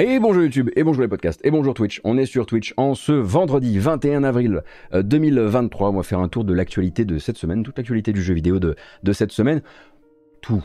Et bonjour YouTube, et bonjour les podcasts, et bonjour Twitch. On est sur Twitch en ce vendredi 21 avril 2023. On va faire un tour de l'actualité de cette semaine, toute l'actualité du jeu vidéo de, de cette semaine. Tout,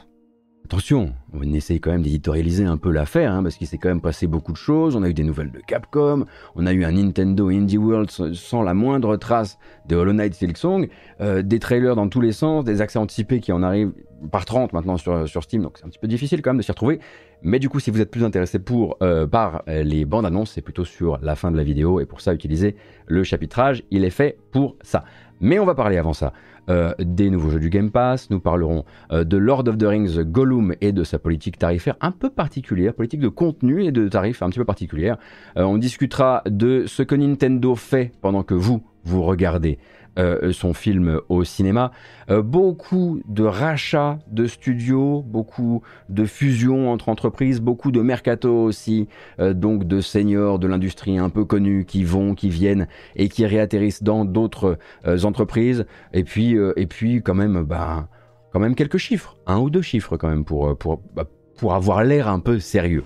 Attention, on essaye quand même d'éditorialiser un peu l'affaire, hein, parce qu'il s'est quand même passé beaucoup de choses. On a eu des nouvelles de Capcom, on a eu un Nintendo Indie World sans la moindre trace de Hollow Knight Silksong, euh, des trailers dans tous les sens, des accès anticipés qui en arrivent par 30 maintenant sur, sur Steam, donc c'est un petit peu difficile quand même de s'y retrouver. Mais du coup, si vous êtes plus intéressé euh, par les bandes annonces, c'est plutôt sur la fin de la vidéo, et pour ça, utilisez le chapitrage, il est fait pour ça. Mais on va parler avant ça euh, des nouveaux jeux du Game Pass, nous parlerons euh, de Lord of the Rings Gollum et de sa politique tarifaire un peu particulière, politique de contenu et de tarifs un petit peu particulière. Euh, on discutera de ce que Nintendo fait pendant que vous, vous regardez euh, son film au cinéma. Euh, beaucoup de rachats de studios, beaucoup de fusions entre entreprises, beaucoup de mercato aussi, euh, donc de seniors de l'industrie un peu connus qui vont, qui viennent et qui réatterrissent dans d'autres entreprises. Et puis, et puis quand même, bah, quand même quelques chiffres, un ou deux chiffres quand même pour, pour, bah, pour avoir l'air un peu sérieux.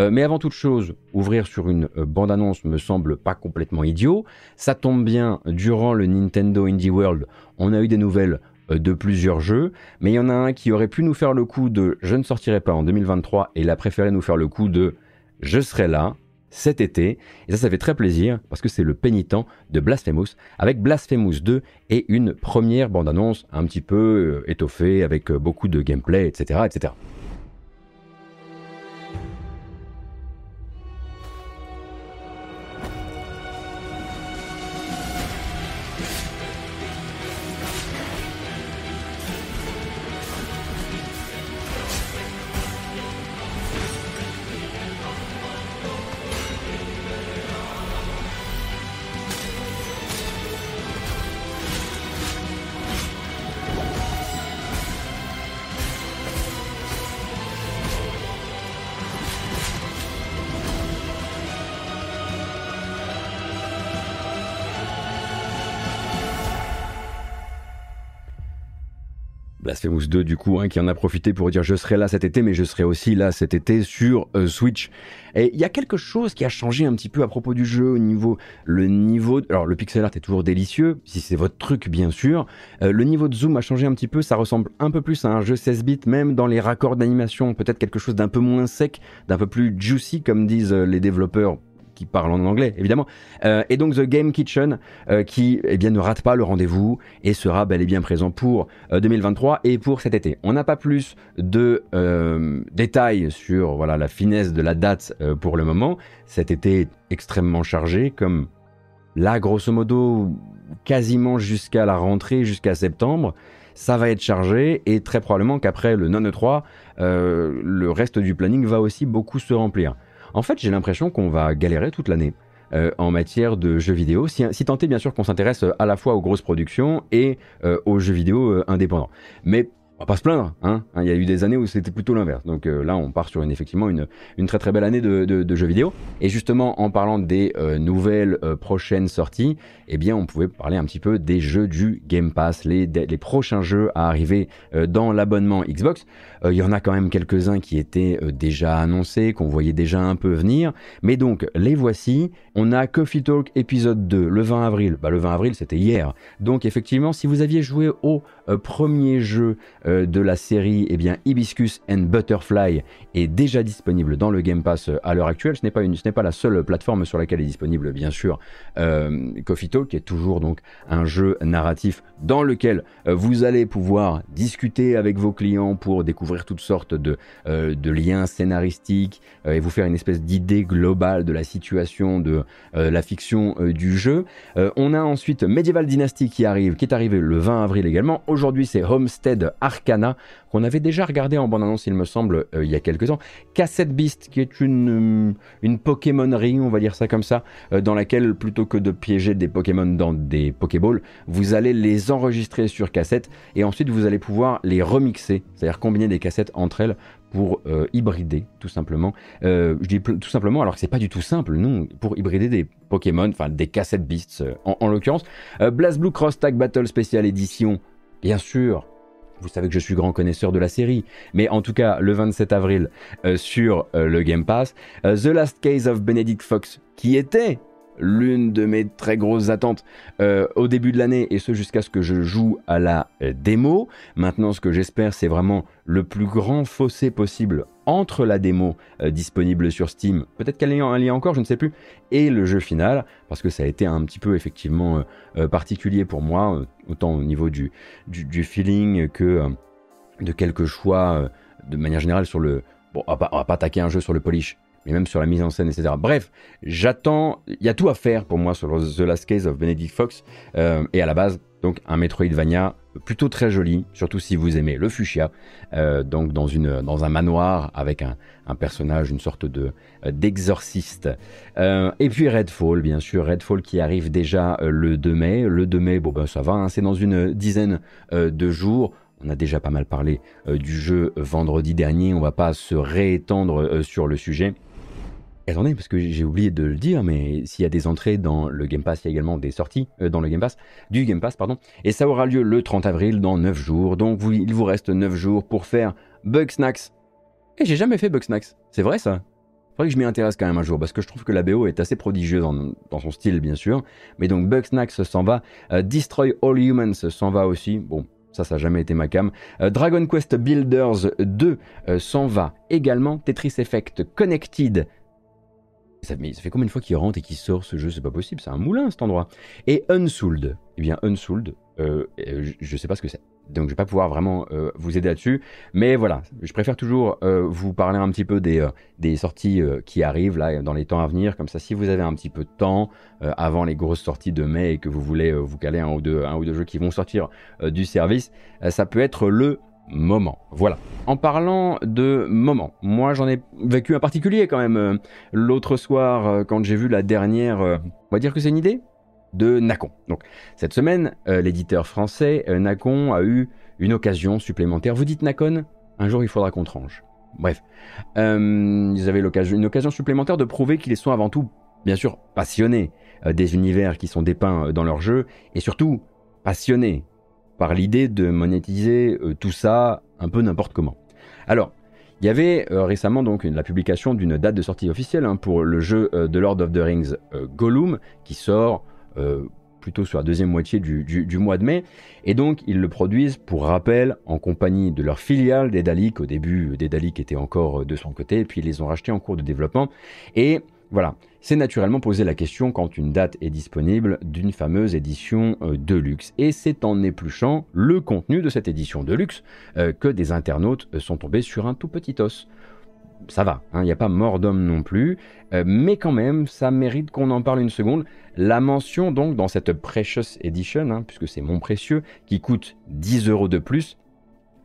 Euh, mais avant toute chose, ouvrir sur une euh, bande-annonce me semble pas complètement idiot. Ça tombe bien, durant le Nintendo Indie World, on a eu des nouvelles euh, de plusieurs jeux, mais il y en a un qui aurait pu nous faire le coup de je ne sortirai pas en 2023 et il a préféré nous faire le coup de je serai là cet été. Et ça, ça fait très plaisir parce que c'est le pénitent de Blasphemous avec Blasphemous 2 et une première bande-annonce un petit peu étoffée avec beaucoup de gameplay, etc. etc. Blasphemous 2 du coup, hein, qui en a profité pour dire je serai là cet été, mais je serai aussi là cet été sur euh, Switch. Et il y a quelque chose qui a changé un petit peu à propos du jeu au niveau le niveau. Alors le pixel art est toujours délicieux, si c'est votre truc bien sûr. Euh, le niveau de zoom a changé un petit peu, ça ressemble un peu plus à un jeu 16 bits, même dans les raccords d'animation, peut-être quelque chose d'un peu moins sec, d'un peu plus juicy comme disent euh, les développeurs qui parle en anglais évidemment. Euh, et donc The Game Kitchen euh, qui eh bien ne rate pas le rendez-vous et sera bel et bien présent pour 2023 euh, et pour cet été. On n'a pas plus de détails sur voilà la finesse de la date pour le moment. Cet été est extrêmement chargé comme là grosso modo quasiment jusqu'à la rentrée jusqu'à septembre ça va être chargé et très probablement qu'après le non 3 le reste du planning va aussi beaucoup se remplir. En fait, j'ai l'impression qu'on va galérer toute l'année. Euh, en matière de jeux vidéo, si, tant est bien sûr qu'on s'intéresse à la fois aux grosses productions et euh, aux jeux vidéo euh, indépendants. Mais on va pas se plaindre, hein. Il y a eu des années où c'était plutôt l'inverse. Donc euh, là, on part sur une effectivement une, très très belle année de, jeux vidéo. Et justement, en parlant des euh, nouvelles euh, prochaines sorties, eh bien, on pouvait parler un petit peu des jeux du Game Pass, les prochains jeux à arriver dans l'abonnement Xbox. Il y en a quand même quelques-uns qui étaient déjà annoncés, qu'on voyait déjà un peu venir. Mais donc, les voici. On a Coffee Talk épisode 2 le 20 avril. Bah, le 20 avril, c'était hier. Donc, effectivement, si vous aviez joué au premier jeu euh, de la série eh bien, Hibiscus and Butterfly est déjà disponible dans le Game Pass euh, à l'heure actuelle. Ce n'est pas, pas la seule plateforme sur laquelle est disponible, bien sûr, euh, Coffee Talk, qui est toujours donc un jeu narratif dans lequel vous allez pouvoir discuter avec vos clients pour découvrir toutes sortes de, de liens scénaristiques et vous faire une espèce d'idée globale de la situation de la fiction du jeu. on a ensuite Medieval Dynasty qui arrive, qui est arrivé le 20 avril également. Aujourd'hui, c'est Homestead Arcana, qu'on avait déjà regardé en bande-annonce, il me semble, euh, il y a quelques temps. Cassette Beast, qui est une, euh, une Pokémonerie, on va dire ça comme ça, euh, dans laquelle, plutôt que de piéger des Pokémon dans des Pokéballs, vous allez les enregistrer sur cassette et ensuite vous allez pouvoir les remixer, c'est-à-dire combiner des cassettes entre elles pour hybrider tout simplement. je dis tout simplement alors que c'est pas du tout simple, non, pour hybrider des Pokémon, enfin des cassettes Beasts en, en l'occurrence. Blast Blue Cross Tag Battle Special Edition, bien sûr, vous savez que je suis grand connaisseur de la série, mais en tout cas le 27 avril sur le Game Pass, The Last Case of Benedict Fox, qui était l'une de mes très grosses attentes euh, au début de l'année, et ce jusqu'à ce que je joue à la euh, démo. Maintenant, ce que j'espère, c'est vraiment le plus grand fossé possible entre la démo euh, disponible sur Steam, peut-être qu'elle y a encore, je ne sais plus, et le jeu final, parce que ça a été un petit peu effectivement particulier pour moi, autant au niveau du, du, feeling que de quelques choix de manière générale sur le... Bon, on va, va pas attaquer un jeu sur le polish, mais même sur la mise en scène, etc. Bref, j'attends, il y a tout à faire pour moi sur The Last Case of Benedict Fox, euh, et à la base, donc un Metroidvania plutôt très joli, surtout si vous aimez le fuchsia, euh, donc dans, une, dans un manoir avec un, un personnage, une sorte de euh, d'exorciste. et puis Redfall, bien sûr, Redfall qui arrive déjà le 2 mai. Le 2 mai, bon ben ça va, hein, c'est dans une dizaine de jours. On a déjà pas mal parlé du jeu vendredi dernier, on va pas se réétendre sur le sujet attendez, parce que j'ai oublié de le dire, mais s'il y a des entrées dans le Game Pass, il y a également des sorties euh, dans le Game Pass, du Game Pass, pardon. Et ça aura lieu le 30 avril, dans 9 jours. Donc il vous reste 9 jours pour faire Bugsnax. Et j'ai jamais fait Bugsnax. C'est vrai ça Faudrait que je m'y intéresse quand même un jour, parce que je trouve que la BO est assez prodigieuse dans, son style, bien sûr. Mais donc Bugsnax s'en va. Euh, Destroy All Humans s'en va aussi. Bon, ça, ça n'a jamais été ma cam. Euh, Dragon Quest Builders 2 s'en va également. Tetris Effect Connected ça, mais ça fait combien de fois qu'il rentre et qu'il sort ce jeu? C'est pas possible, c'est un moulin cet endroit. Et Unsouled, eh bien Unsouled, euh, euh, je, sais pas ce que c'est. Donc je vais pas pouvoir vraiment euh, vous aider là-dessus. Mais voilà, je préfère toujours vous parler un petit peu des, sorties qui arrivent là dans les temps à venir. Comme ça, si vous avez un petit peu de temps avant les grosses sorties de mai et que vous voulez vous caler un ou deux jeux qui vont sortir du service, ça peut être le moment. Voilà. En parlant de moment, moi j'en ai vécu un particulier quand même euh, l'autre soir euh, quand j'ai vu la dernière, euh, on va dire que c'est une idée, de Nacon. Donc cette semaine, l'éditeur français Nacon a eu une occasion supplémentaire. Vous dites Nacon Un jour il faudra qu'on tranche. Bref, ils avaient une occasion supplémentaire de prouver qu'ils sont avant tout, bien sûr, passionnés des univers qui sont dépeints dans leur jeu et surtout passionnés par l'idée de monétiser euh, tout ça un peu n'importe comment. Alors, il y avait euh, récemment donc la publication d'une date de sortie officielle hein, pour le jeu de euh, Lord of the Rings Gollum qui sort plutôt sur la deuxième moitié du, mois de mai. Et donc ils le produisent pour rappel en compagnie de leur filiale Daedalic. Au début, Daedalic était encore de son côté, puis ils les ont rachetés en cours de développement. Et voilà, c'est naturellement poser la question quand une date est disponible d'une fameuse édition euh, de luxe. Et c'est en épluchant le contenu de cette édition de luxe euh, que des internautes euh, sont tombés sur un tout petit os. Ça va, il hein, n'y a pas mort d'homme non plus, mais quand même, ça mérite qu'on en parle une seconde. La mention donc dans cette Precious Edition, hein, puisque c'est mon précieux, qui coûte 10 euros de plus,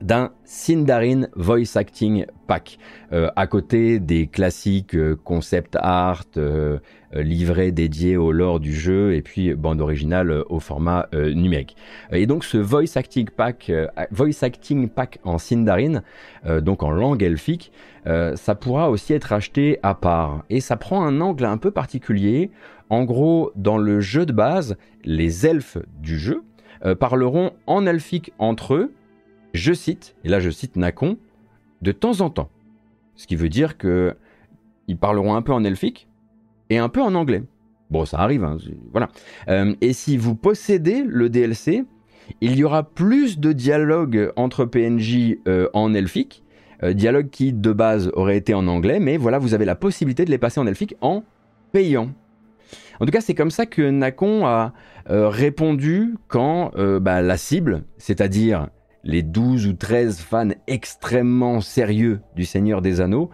d'un Sindarin Voice Acting Pack, euh, à côté des classiques euh, concept art, euh, livrets dédiés au lore du jeu et puis bande originale au format numérique. Et donc ce Voice Acting Pack, Voice Acting Pack en Sindarin, donc en langue elfique, ça pourra aussi être acheté à part. Et ça prend un angle un peu particulier. En gros, dans le jeu de base, les elfes du jeu parleront en elfique entre eux, je cite, et là je cite Nacon, de temps en temps. Ce qui veut dire que ils parleront un peu en elfique et un peu en anglais. Bon, ça arrive, hein, voilà. Euh, et si vous possédez le DLC, il y aura plus de dialogue entre PNJ euh, en elfique, euh, dialogue qui de base aurait été en anglais, mais voilà, vous avez la possibilité de les passer en elfique en payant. En tout cas, c'est comme ça que Nacon a répondu quand bah, la cible, c'est-à-dire les 12 ou 13 fans extrêmement sérieux du Seigneur des Anneaux,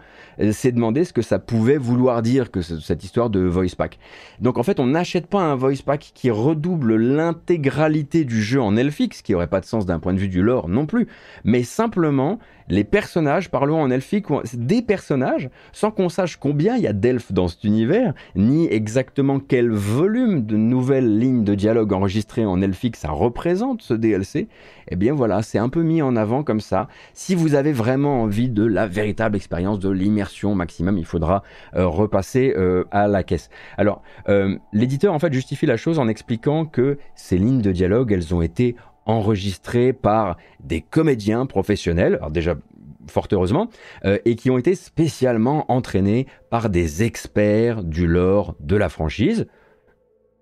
s'est demandé ce que ça pouvait vouloir dire que cette histoire de voice pack. Donc en fait, on n'achète pas un voice pack qui redouble l'intégralité du jeu en elfique, ce qui aurait pas de sens d'un point de vue du lore non plus, mais simplement les personnages, parlons en elfique, des personnages, sans qu'on sache combien il y a d'elfes dans cet univers, ni exactement quel volume de nouvelles lignes de dialogue enregistrées en elfique ça représente ce DLC, eh bien voilà, c'est un peu mis en avant comme ça. Si vous avez vraiment envie de la véritable expérience de l'immersion maximum, il faudra euh, repasser euh, à la caisse. Alors, euh, l'éditeur en fait justifie la chose en expliquant que ces lignes de dialogue, elles ont été enregistrés par des comédiens professionnels, alors déjà fort heureusement, et qui ont été spécialement entraînés par des experts du lore de la franchise.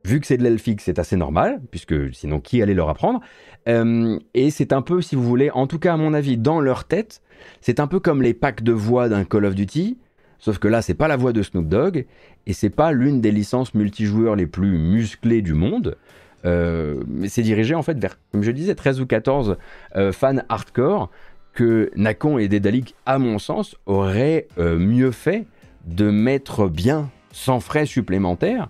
Vu que c'est de l'elfique, c'est assez normal, puisque sinon qui allait leur apprendre euh, Et c'est un peu, si vous voulez, en tout cas à mon avis, dans leur tête, c'est un peu comme les packs de voix d'un Call of Duty, sauf que là, c'est pas la voix de Snoop Dogg, et c'est pas l'une des licences multijoueurs les plus musclées du monde. Euh, mais c'est dirigé en fait vers, comme je disais, 13 ou 14 fans hardcore que Nakon et Dédalic, à mon sens, auraient euh, mieux fait de mettre bien sans frais supplémentaires,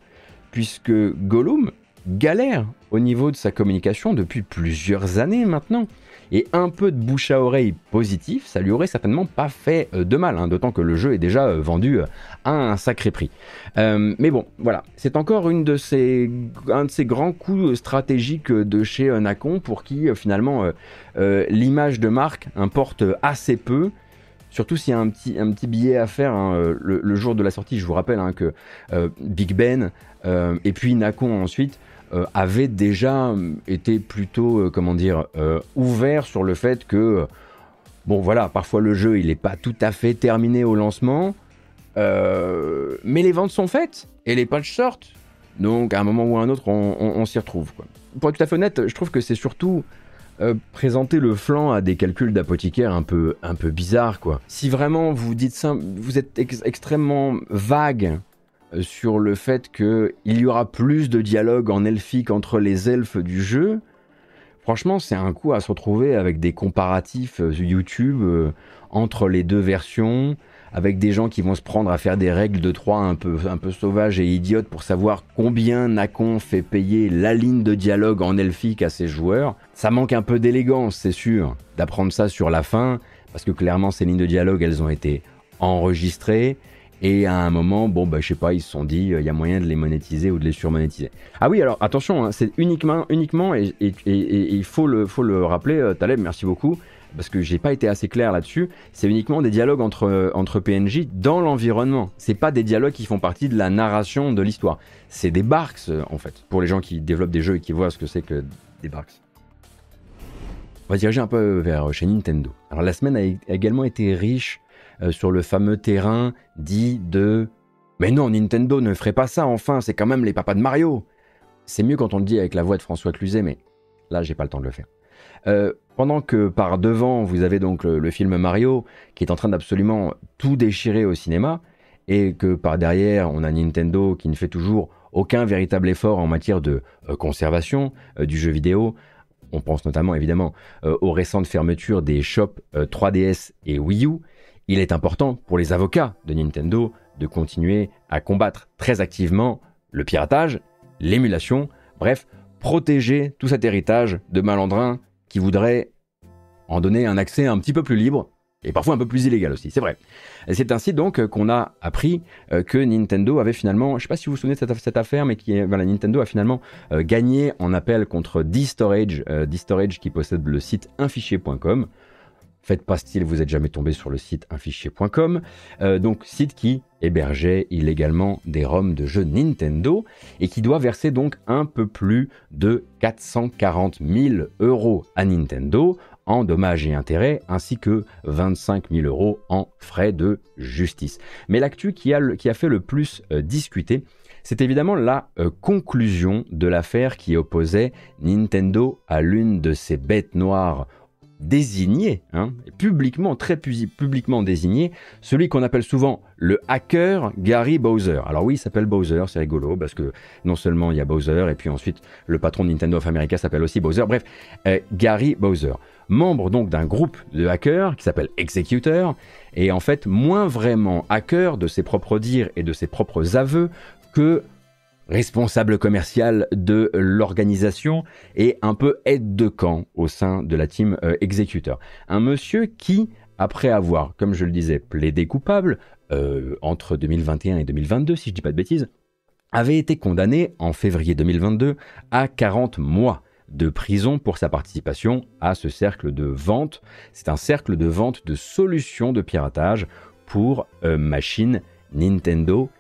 puisque Gollum galère au niveau de sa communication depuis plusieurs années maintenant. Et un peu de bouche à oreille positif, ça lui aurait certainement pas fait euh, de mal, hein, d'autant que le jeu est déjà euh, vendu euh, à un sacré prix. mais bon, voilà, c'est encore une de ces, un de ces grands coups stratégiques de chez Nacon pour qui finalement l'image de marque importe assez peu. Surtout s'il y a un petit, un petit billet à faire hein, le, jour de la sortie, je vous rappelle hein, que Big Ben et puis Nacon ensuite euh, avait déjà euh, été plutôt, euh, comment dire, ouvert sur le fait que, bon voilà, parfois le jeu il n'est pas tout à fait terminé au lancement, mais les ventes sont faites et les patchs sortent. Donc à un moment ou à un autre, on, s'y retrouve. Pour être tout à fait honnête, je trouve que c'est surtout présenter le flanc à des calculs d'apothicaire un peu, un bizarres. Quoi. Si vraiment vous dites ça, vous êtes extrêmement vague euh, sur le fait qu'il y aura plus de dialogue en elfique entre les elfes du jeu, franchement, c'est un coup à se retrouver avec des comparatifs euh, YouTube euh, entre les deux versions, avec des gens qui vont se prendre à faire des règles de 3 un peu, un peu sauvages et idiotes pour savoir combien Nacon fait payer la ligne de dialogue en elfique à ses joueurs. Ça manque un peu d'élégance, c'est sûr, d'apprendre ça sur la fin, parce que clairement, ces lignes de dialogue, elles ont été enregistrées. Et à un moment, bon, bah, je sais pas, ils se sont dit, euh, il y a moyen de les monétiser ou de les surmonétiser. Ah oui, alors attention, hein, c'est uniquement, uniquement, et il faut le, faut le rappeler, euh, Taleb, merci beaucoup, parce que j'ai pas été assez clair là-dessus, c'est uniquement des dialogues entre, euh, entre PNJ dans l'environnement. C'est pas des dialogues qui font partie de la narration de l'histoire. C'est des barks, en fait, pour les gens qui développent des jeux et qui voient ce que c'est que des barks. On va diriger un peu vers chez Nintendo. Alors la semaine a également été riche euh, sur le fameux terrain dit de Mais non, Nintendo ne ferait pas ça, enfin, c'est quand même les papas de Mario. C'est mieux quand on le dit avec la voix de François Cluzet, mais là, j'ai pas le temps de le faire. Euh, pendant que par devant, vous avez donc le, film Mario qui est en train d'absolument tout déchirer au cinéma, et que par derrière, on a Nintendo qui ne fait toujours aucun véritable effort en matière de euh, conservation du jeu vidéo. On pense notamment évidemment aux récentes fermetures des shops 3DS et Wii U, il est important pour les avocats de Nintendo de continuer à combattre très activement le piratage, l'émulation, bref, protéger tout cet héritage de malandrins qui voudraient en donner un accès un petit peu plus libre et parfois un peu plus illégal aussi, c'est vrai. C'est ainsi donc qu'on a appris euh, que Nintendo avait finalement, je ne sais pas si vous vous souvenez de cette, affaire, mais qui, Nintendo a finalement euh, gagné en appel contre D-Storage, euh, D-Storage qui possède le site infichier.com. Faites pas style, vous êtes jamais tombé sur le site infichier.com. Euh, donc, site qui hébergeait illégalement des ROM de jeux Nintendo et qui doit verser donc un peu plus de 440 000 euros à Nintendo en dommages et intérêts ainsi que 25 000 euros en frais de justice. Mais l'actu qui a, qui a fait le plus euh, discuter, c'est évidemment la euh, conclusion de l'affaire qui opposait Nintendo à l'une de ses bêtes noires désigné, hein, publiquement, très publiquement désigné, celui qu'on appelle souvent le hacker Gary Bowser. Alors oui, il s'appelle Bowser, c'est rigolo, parce que non seulement il y a Bowser, et puis ensuite le patron de Nintendo of America s'appelle aussi Bowser. Bref, euh, Gary Bowser. Membre donc d'un groupe de hackers qui s'appelle Executor, et en fait moins vraiment hacker de ses propres dires et de ses propres aveux que responsable commercial de l'organisation et un peu aide de camp au sein de la team euh, exécuteur. Un monsieur qui, après avoir, comme je le disais, plaidé coupable euh, entre 2021 et 2022, si je ne dis pas de bêtises, avait été condamné en février 2022 à 40 mois de prison pour sa participation à ce cercle de vente. C'est un cercle de vente de solutions de piratage pour euh, machines Nintendo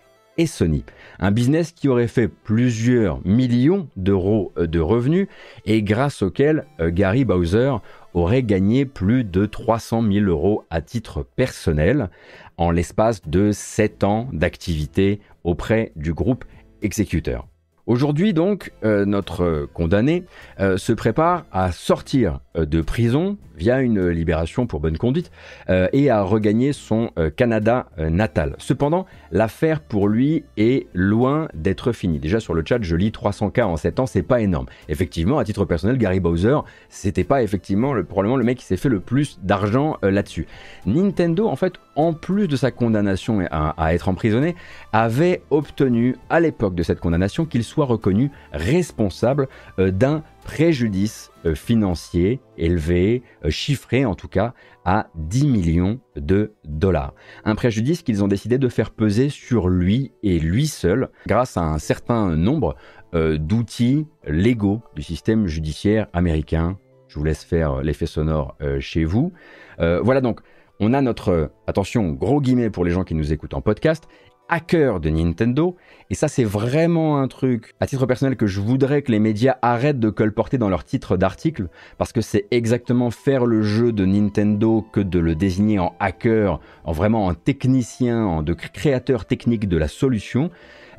Sony. Un business qui aurait fait plusieurs millions d'euros euh, de revenus et grâce auquel euh, Gary Bowser aurait gagné plus de 300 000 euros à titre personnel en l'espace de 7 ans d'activité auprès du groupe exécuteur. Aujourd'hui donc, euh, notre condamné euh, se prépare à sortir euh, de prison via une libération pour bonne conduite et à regagner son Canada natal. Cependant, l'affaire pour lui est loin d'être finie. Déjà sur le chat, je lis 300 cas en 7 ans, c'est pas énorme. Effectivement, à titre personnel, Gary Bowser, c'était pas effectivement le, probablement le mec qui s'est fait le plus d'argent là-dessus. Nintendo, en fait, en plus de sa condamnation à, être emprisonné, avait obtenu à l'époque de cette condamnation qu'il soit reconnu responsable euh, d'un préjudice euh, financier élevé, euh, chiffré en tout cas à 10 millions de dollars. Un préjudice qu'ils ont décidé de faire peser sur lui et lui seul grâce à un certain nombre d'outils légaux du système judiciaire américain. Je vous laisse faire l'effet sonore chez vous. voilà donc, on a notre, attention, gros guillemets pour les gens qui nous écoutent en podcast, hacker de Nintendo. Et ça, c'est vraiment un truc, à titre personnel, que je voudrais que les médias arrêtent de colporter dans leurs titres d'articles, parce que c'est exactement faire le jeu de Nintendo que de le désigner en hacker, en vraiment en technicien, en de créateur technique de la solution,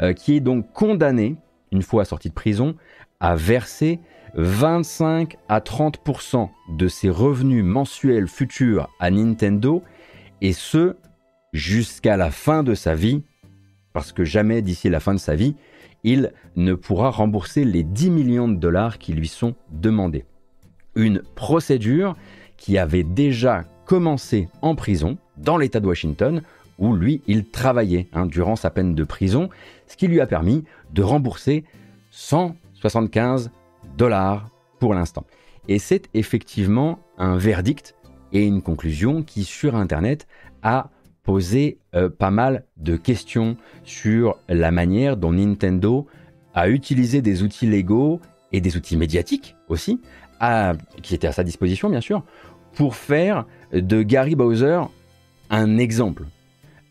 euh, qui est donc condamné, une fois sorti de prison, à verser 25 à 30% de ses revenus mensuels futurs à Nintendo, et ce, jusqu'à la fin de sa vie, parce que jamais d'ici la fin de sa vie, il ne pourra rembourser les 10 millions de dollars qui lui sont demandés. Une procédure qui avait déjà commencé en prison, dans l'État de Washington, où lui, il travaillait hein, durant sa peine de prison, ce qui lui a permis de rembourser 175 dollars pour l'instant. Et c'est effectivement un verdict et une conclusion qui, sur Internet, a poser euh, pas mal de questions sur la manière dont Nintendo a utilisé des outils légaux et des outils médiatiques aussi, qui étaient à sa disposition bien sûr, pour faire de Gary Bowser un exemple.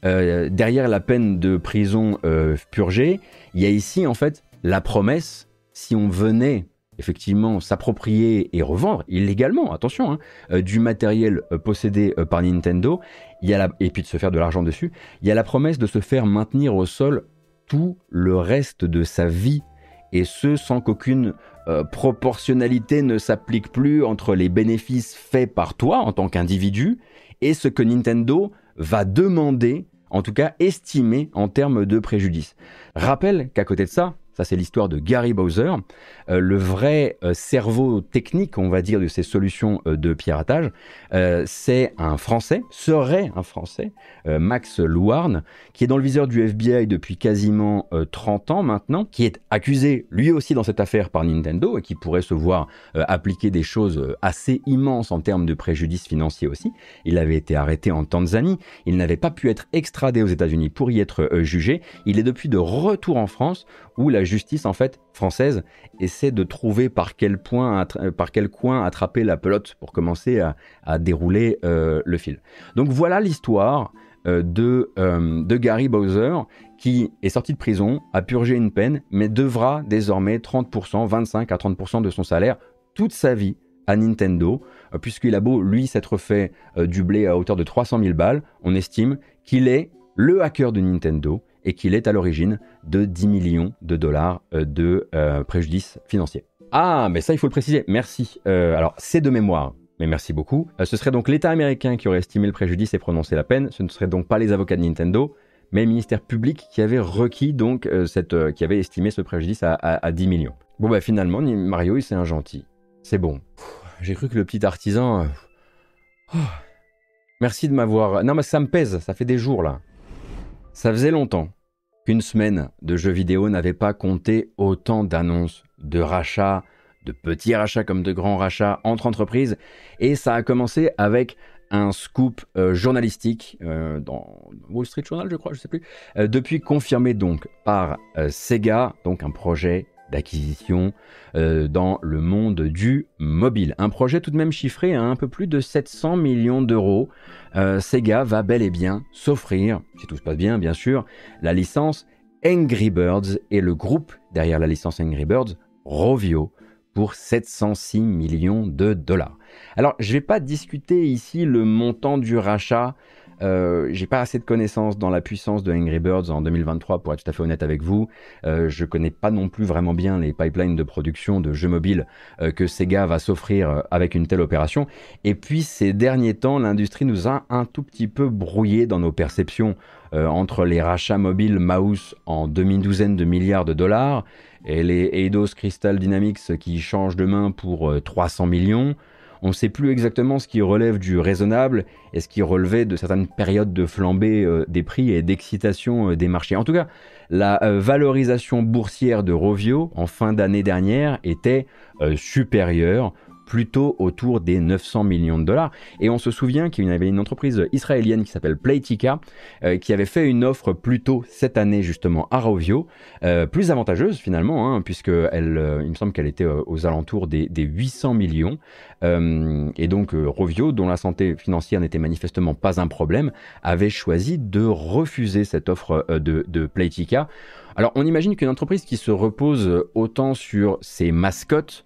Euh, derrière la peine de prison euh, purgée, il y a ici en fait la promesse, si on venait effectivement s'approprier et revendre illégalement, attention, hein, du matériel possédé par Nintendo, y a et puis de se faire de l'argent dessus, il y a la promesse de se faire maintenir au sol tout le reste de sa vie, et ce sans qu'aucune euh, proportionnalité ne s'applique plus entre les bénéfices faits par toi en tant qu'individu et ce que Nintendo va demander, en tout cas estimer en termes de préjudice. Rappelle qu'à côté de ça, ça, c'est l'histoire de Gary Bowser, euh, le vrai euh, cerveau technique, on va dire, de ces solutions euh, de piratage. c'est un Français, serait un Français, Max Louarn, qui est dans le viseur du FBI depuis quasiment 30 ans maintenant, qui est accusé lui aussi dans cette affaire par Nintendo et qui pourrait se voir appliquer des choses assez immenses en termes de préjudice financier aussi. Il avait été arrêté en Tanzanie, il n'avait pas pu être extradé aux États-Unis pour y être jugé. Il est depuis de retour en France où la justice en fait française essaie de trouver par quel point, quel coin attraper la pelote pour commencer à, dérouler euh, le fil. Donc voilà l'histoire euh, euh, de Gary Bowser qui est sorti de prison, a purgé une peine, mais devra désormais 30%, 25 à 30% de son salaire toute sa vie à Nintendo, puisqu'il a beau lui s'être fait du blé à hauteur de 300 000 balles, on estime qu'il est le hacker de Nintendo et qu'il est à l'origine de 10 millions de dollars euh, de euh, préjudice financier. Ah, mais ça, il faut le préciser. Merci. Euh, alors, c'est de mémoire, mais merci beaucoup. ce serait donc l'État américain qui aurait estimé le préjudice et prononcé la peine. Ce ne serait donc pas les avocats de Nintendo, mais le ministère public qui avait requis donc qui avait estimé ce préjudice à, 10 millions. Bon, bah finalement, Mario, c'est un gentil. C'est bon. J'ai cru que le petit artisan. Oh. Merci de m'avoir. Non, mais ça me pèse. Ça fait des jours là. Ça faisait longtemps qu'une semaine de jeux vidéo n'avait pas compté autant d'annonces, de rachats, de petits rachats comme de grands rachats entre entreprises, et ça a commencé avec un scoop euh, journalistique euh, dans Wall Street Journal, je crois, je sais plus, euh, depuis confirmé donc par Sega, donc un projet d'acquisition euh, dans le monde du mobile. Un projet tout de même chiffré à un peu plus de 700 millions d'euros. Euh, Sega va bel et bien s'offrir, si tout se passe bien bien sûr, la licence Angry Birds et le groupe derrière la licence Angry Birds, Rovio, pour 706 millions de dollars. Alors, je ne vais pas discuter ici le montant du rachat euh, j'ai pas assez de connaissances dans la puissance de Angry Birds en 2023 pour être tout à fait honnête avec vous. Euh, je connais pas non plus vraiment bien les pipelines de production de jeux mobiles euh, que Sega va s'offrir avec une telle opération. Et puis ces derniers temps, l'industrie nous a un tout petit peu brouillé dans nos perceptions entre les rachats mobiles mouse en demi-douzaine de milliards de dollars et les Eidos Crystal Dynamics qui changent de main pour 300 millions on ne sait plus exactement ce qui relève du raisonnable et ce qui relevait de certaines périodes de flambée euh, des prix et d'excitation euh, des marchés. En tout cas, la euh, valorisation boursière de Rovio en fin d'année dernière était supérieure plutôt autour des 900 millions de dollars. Et on se souvient qu'il y avait une entreprise israélienne qui s'appelle Playtika, euh, qui avait fait une offre plus tôt cette année justement à Rovio, euh, plus avantageuse finalement, hein, puisque elle, euh, il me semble qu'elle était aux alentours des, 800 millions. et donc Rovio, dont la santé financière n'était manifestement pas un problème, avait choisi de refuser cette offre de, de Playtika. Alors on imagine qu'une entreprise qui se repose autant sur ses mascottes,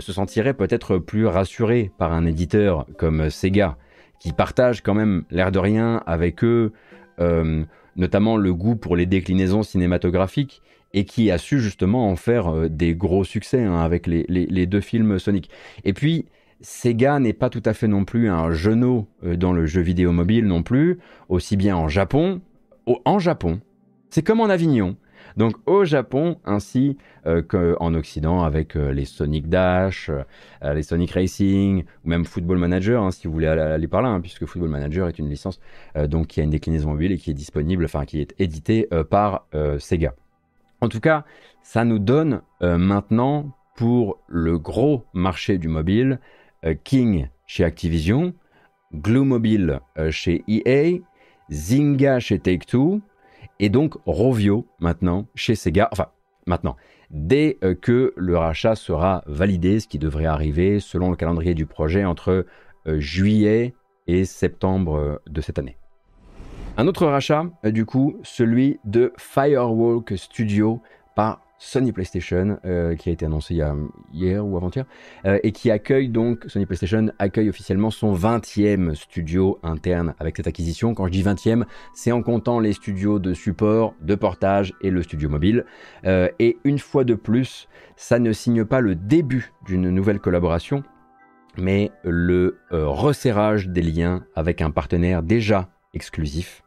se sentirait peut-être plus rassuré par un éditeur comme Sega, qui partage quand même l'air de rien avec eux, euh, notamment le goût pour les déclinaisons cinématographiques, et qui a su justement en faire euh, des gros succès hein, avec les, deux films Sonic. Et puis, Sega n'est pas tout à fait non plus un genou dans le jeu vidéo mobile non plus, aussi bien en Japon, en Japon. C'est comme en Avignon. Donc au Japon ainsi euh, qu'en Occident avec euh, les Sonic Dash, euh, les Sonic Racing ou même Football Manager hein, si vous voulez aller, par là, hein, puisque Football Manager est une licence donc qui a une déclinaison mobile et qui est disponible, enfin qui est éditée par Sega. En tout cas, ça nous donne maintenant pour le gros marché du mobile King chez Activision, Glue Mobile chez EA, Zynga chez Take-Two, et donc Rovio maintenant chez Sega, enfin maintenant, dès euh, que le rachat sera validé, ce qui devrait arriver selon le calendrier du projet entre euh, juillet et septembre euh, de cette année. Un autre rachat, du coup, celui de Firewalk Studio par Sony PlayStation, euh, qui a été annoncé hier ou avant-hier, euh, et qui accueille donc, Sony PlayStation accueille officiellement son 20e studio interne avec cette acquisition. Quand je dis 20e, c'est en comptant les studios de support, de portage et le studio mobile. Euh, et une fois de plus, ça ne signe pas le début d'une nouvelle collaboration, mais le resserrage des liens avec un partenaire déjà exclusif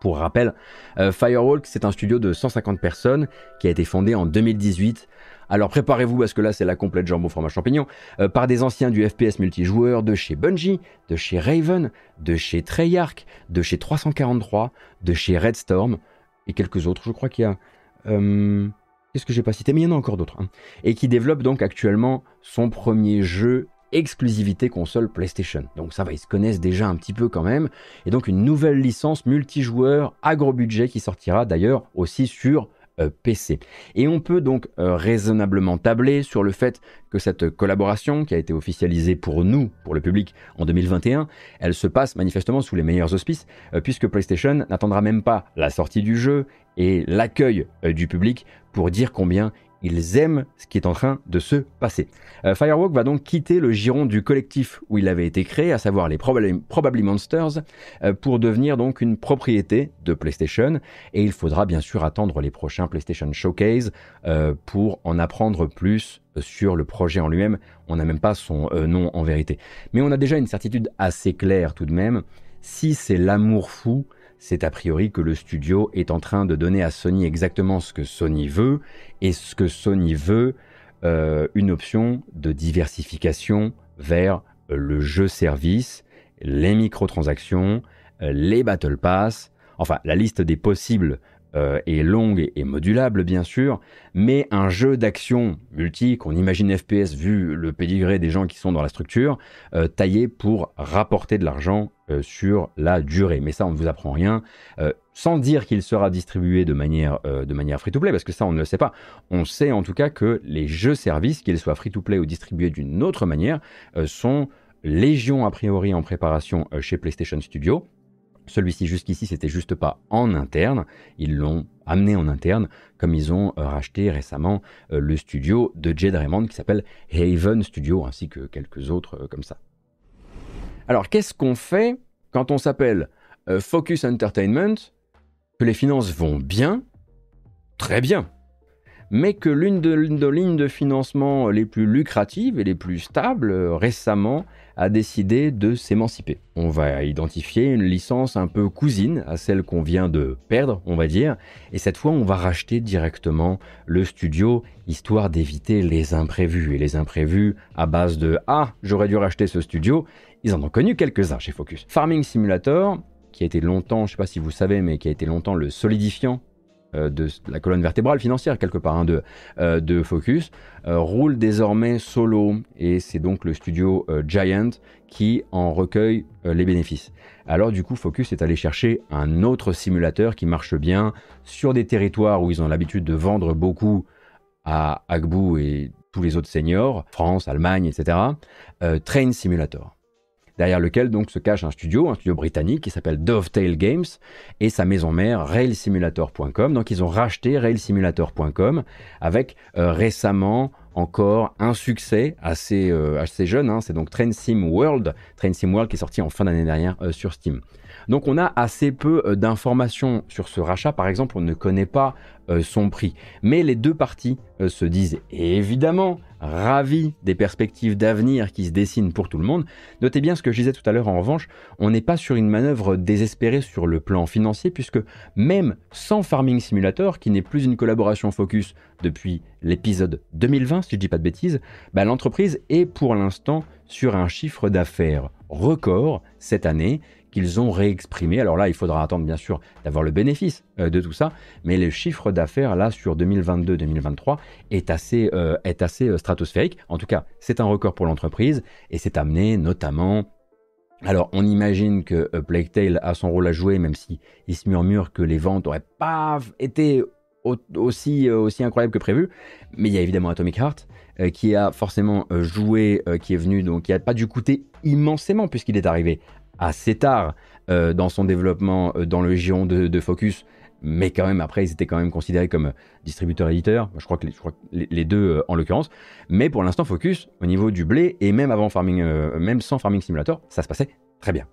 pour rappel, euh, Firewalk, c'est un studio de 150 personnes qui a été fondé en 2018. Alors préparez-vous parce que là c'est la complète jambon fromage champignon euh, par des anciens du FPS multijoueur de chez Bungie, de chez Raven, de chez Treyarch, de chez 343, de chez Redstorm et quelques autres. Je crois qu'il y a euh, qu'est-ce que j'ai pas cité mais il y en a encore d'autres hein. et qui développe donc actuellement son premier jeu exclusivité console PlayStation. Donc ça va, ils se connaissent déjà un petit peu quand même. Et donc une nouvelle licence multijoueur à gros budget qui sortira d'ailleurs aussi sur euh, PC. Et on peut donc euh, raisonnablement tabler sur le fait que cette collaboration qui a été officialisée pour nous, pour le public, en 2021, elle se passe manifestement sous les meilleurs auspices, euh, puisque PlayStation n'attendra même pas la sortie du jeu et l'accueil du public pour dire combien ils aiment ce qui est en train de se passer. Euh, Firewalk va donc quitter le giron du collectif où il avait été créé, à savoir les Probably Monsters, euh, pour devenir donc une propriété de PlayStation. Et il faudra bien sûr attendre les prochains PlayStation Showcase euh, pour en apprendre plus sur le projet en lui-même. On n'a même pas son nom en vérité. Mais on a déjà une certitude assez claire tout de même. Si c'est l'amour fou, c'est a priori que le studio est en train de donner à Sony exactement ce que Sony veut, et ce que Sony veut, euh, une option de diversification vers le jeu-service, les microtransactions, les Battle Pass, enfin la liste des possibles euh, est longue et modulable bien sûr, mais un jeu d'action multi qu'on imagine FPS vu le pédigré des gens qui sont dans la structure, euh, taillé pour rapporter de l'argent euh, sur la durée. Mais ça, on ne vous apprend rien, sans dire qu'il sera distribué de manière, de manière free-to-play, parce que ça, on ne le sait pas. On sait en tout cas que les jeux-services, qu'ils soient free-to-play ou distribués d'une autre manière, sont légion a priori en préparation chez PlayStation Studio Celui-ci jusqu'ici, c'était juste pas en interne, ils l'ont amené en interne, comme ils ont euh, racheté récemment euh, le studio de Jed Raymond qui s'appelle Haven Studio, ainsi que quelques autres euh, comme ça. Alors, qu'est-ce qu'on fait quand on s'appelle Focus Entertainment, que les finances vont bien Très bien mais que l'une des lignes de financement les plus lucratives et les plus stables récemment a décidé de s'émanciper? On va identifier une licence un peu cousine à celle qu'on vient de perdre, on va dire, et cette fois on va racheter directement le studio histoire d'éviter les imprévus. Et les imprévus à base de Ah, j'aurais dû racheter ce studio, ils en ont connu quelques-uns chez Focus. Farming Simulator, qui a été longtemps, je ne sais pas si vous savez, mais qui a été longtemps le solidifiant euh, de la colonne vertébrale financière quelque part hein, de, euh, de, Focus, euh, roule désormais solo et c'est donc le studio Giant qui en recueille les bénéfices. Alors du coup Focus est allé chercher un autre simulateur qui marche bien sur des territoires où ils ont l'habitude de vendre beaucoup à Agbu et tous les autres seniors, France, Allemagne, etc. Train Simulator derrière lequel donc se cache un studio, un studio britannique qui s'appelle Dovetail Games et sa maison mère railsimulator.com. Donc ils ont racheté railsimulator.com avec euh, récemment encore un succès assez, euh, assez jeune, hein. c'est donc Train Sim World, World qui est sorti en fin d'année dernière euh, sur Steam. Donc on a assez peu d'informations sur ce rachat. Par exemple, on ne connaît pas son prix. Mais les deux parties se disent évidemment ravis des perspectives d'avenir qui se dessinent pour tout le monde. Notez bien ce que je disais tout à l'heure en revanche, on n'est pas sur une manœuvre désespérée sur le plan financier puisque même sans Farming Simulator, qui n'est plus une collaboration focus depuis l'épisode 2020, si je dis pas de bêtises, bah, l'entreprise est pour l'instant sur un chiffre d'affaires record cette année qu'ils ont réexprimé. Alors là, il faudra attendre bien sûr d'avoir le bénéfice euh, de tout ça, mais le chiffre d'affaires là sur 2022-2023 est assez, euh, est assez euh, stratosphérique. En tout cas, c'est un record pour l'entreprise et c'est amené notamment alors, on imagine que Plague Tale a son rôle à jouer, même si il se murmure que les ventes n'auraient pas été aussi, aussi incroyables que prévu. Mais il y a évidemment Atomic Heart, qui a forcément joué, qui est venu, donc qui n'a pas dû coûter immensément, puisqu'il est arrivé assez tard euh, dans son développement euh, dans le giron de, Focus, mais quand même après ils étaient quand même considérés comme euh, distributeurs-éditeurs, je crois que les, deux en l'occurrence, mais pour l'instant Focus, au niveau du blé, et même avant Farming, même sans Farming Simulator, ça se passait très bien.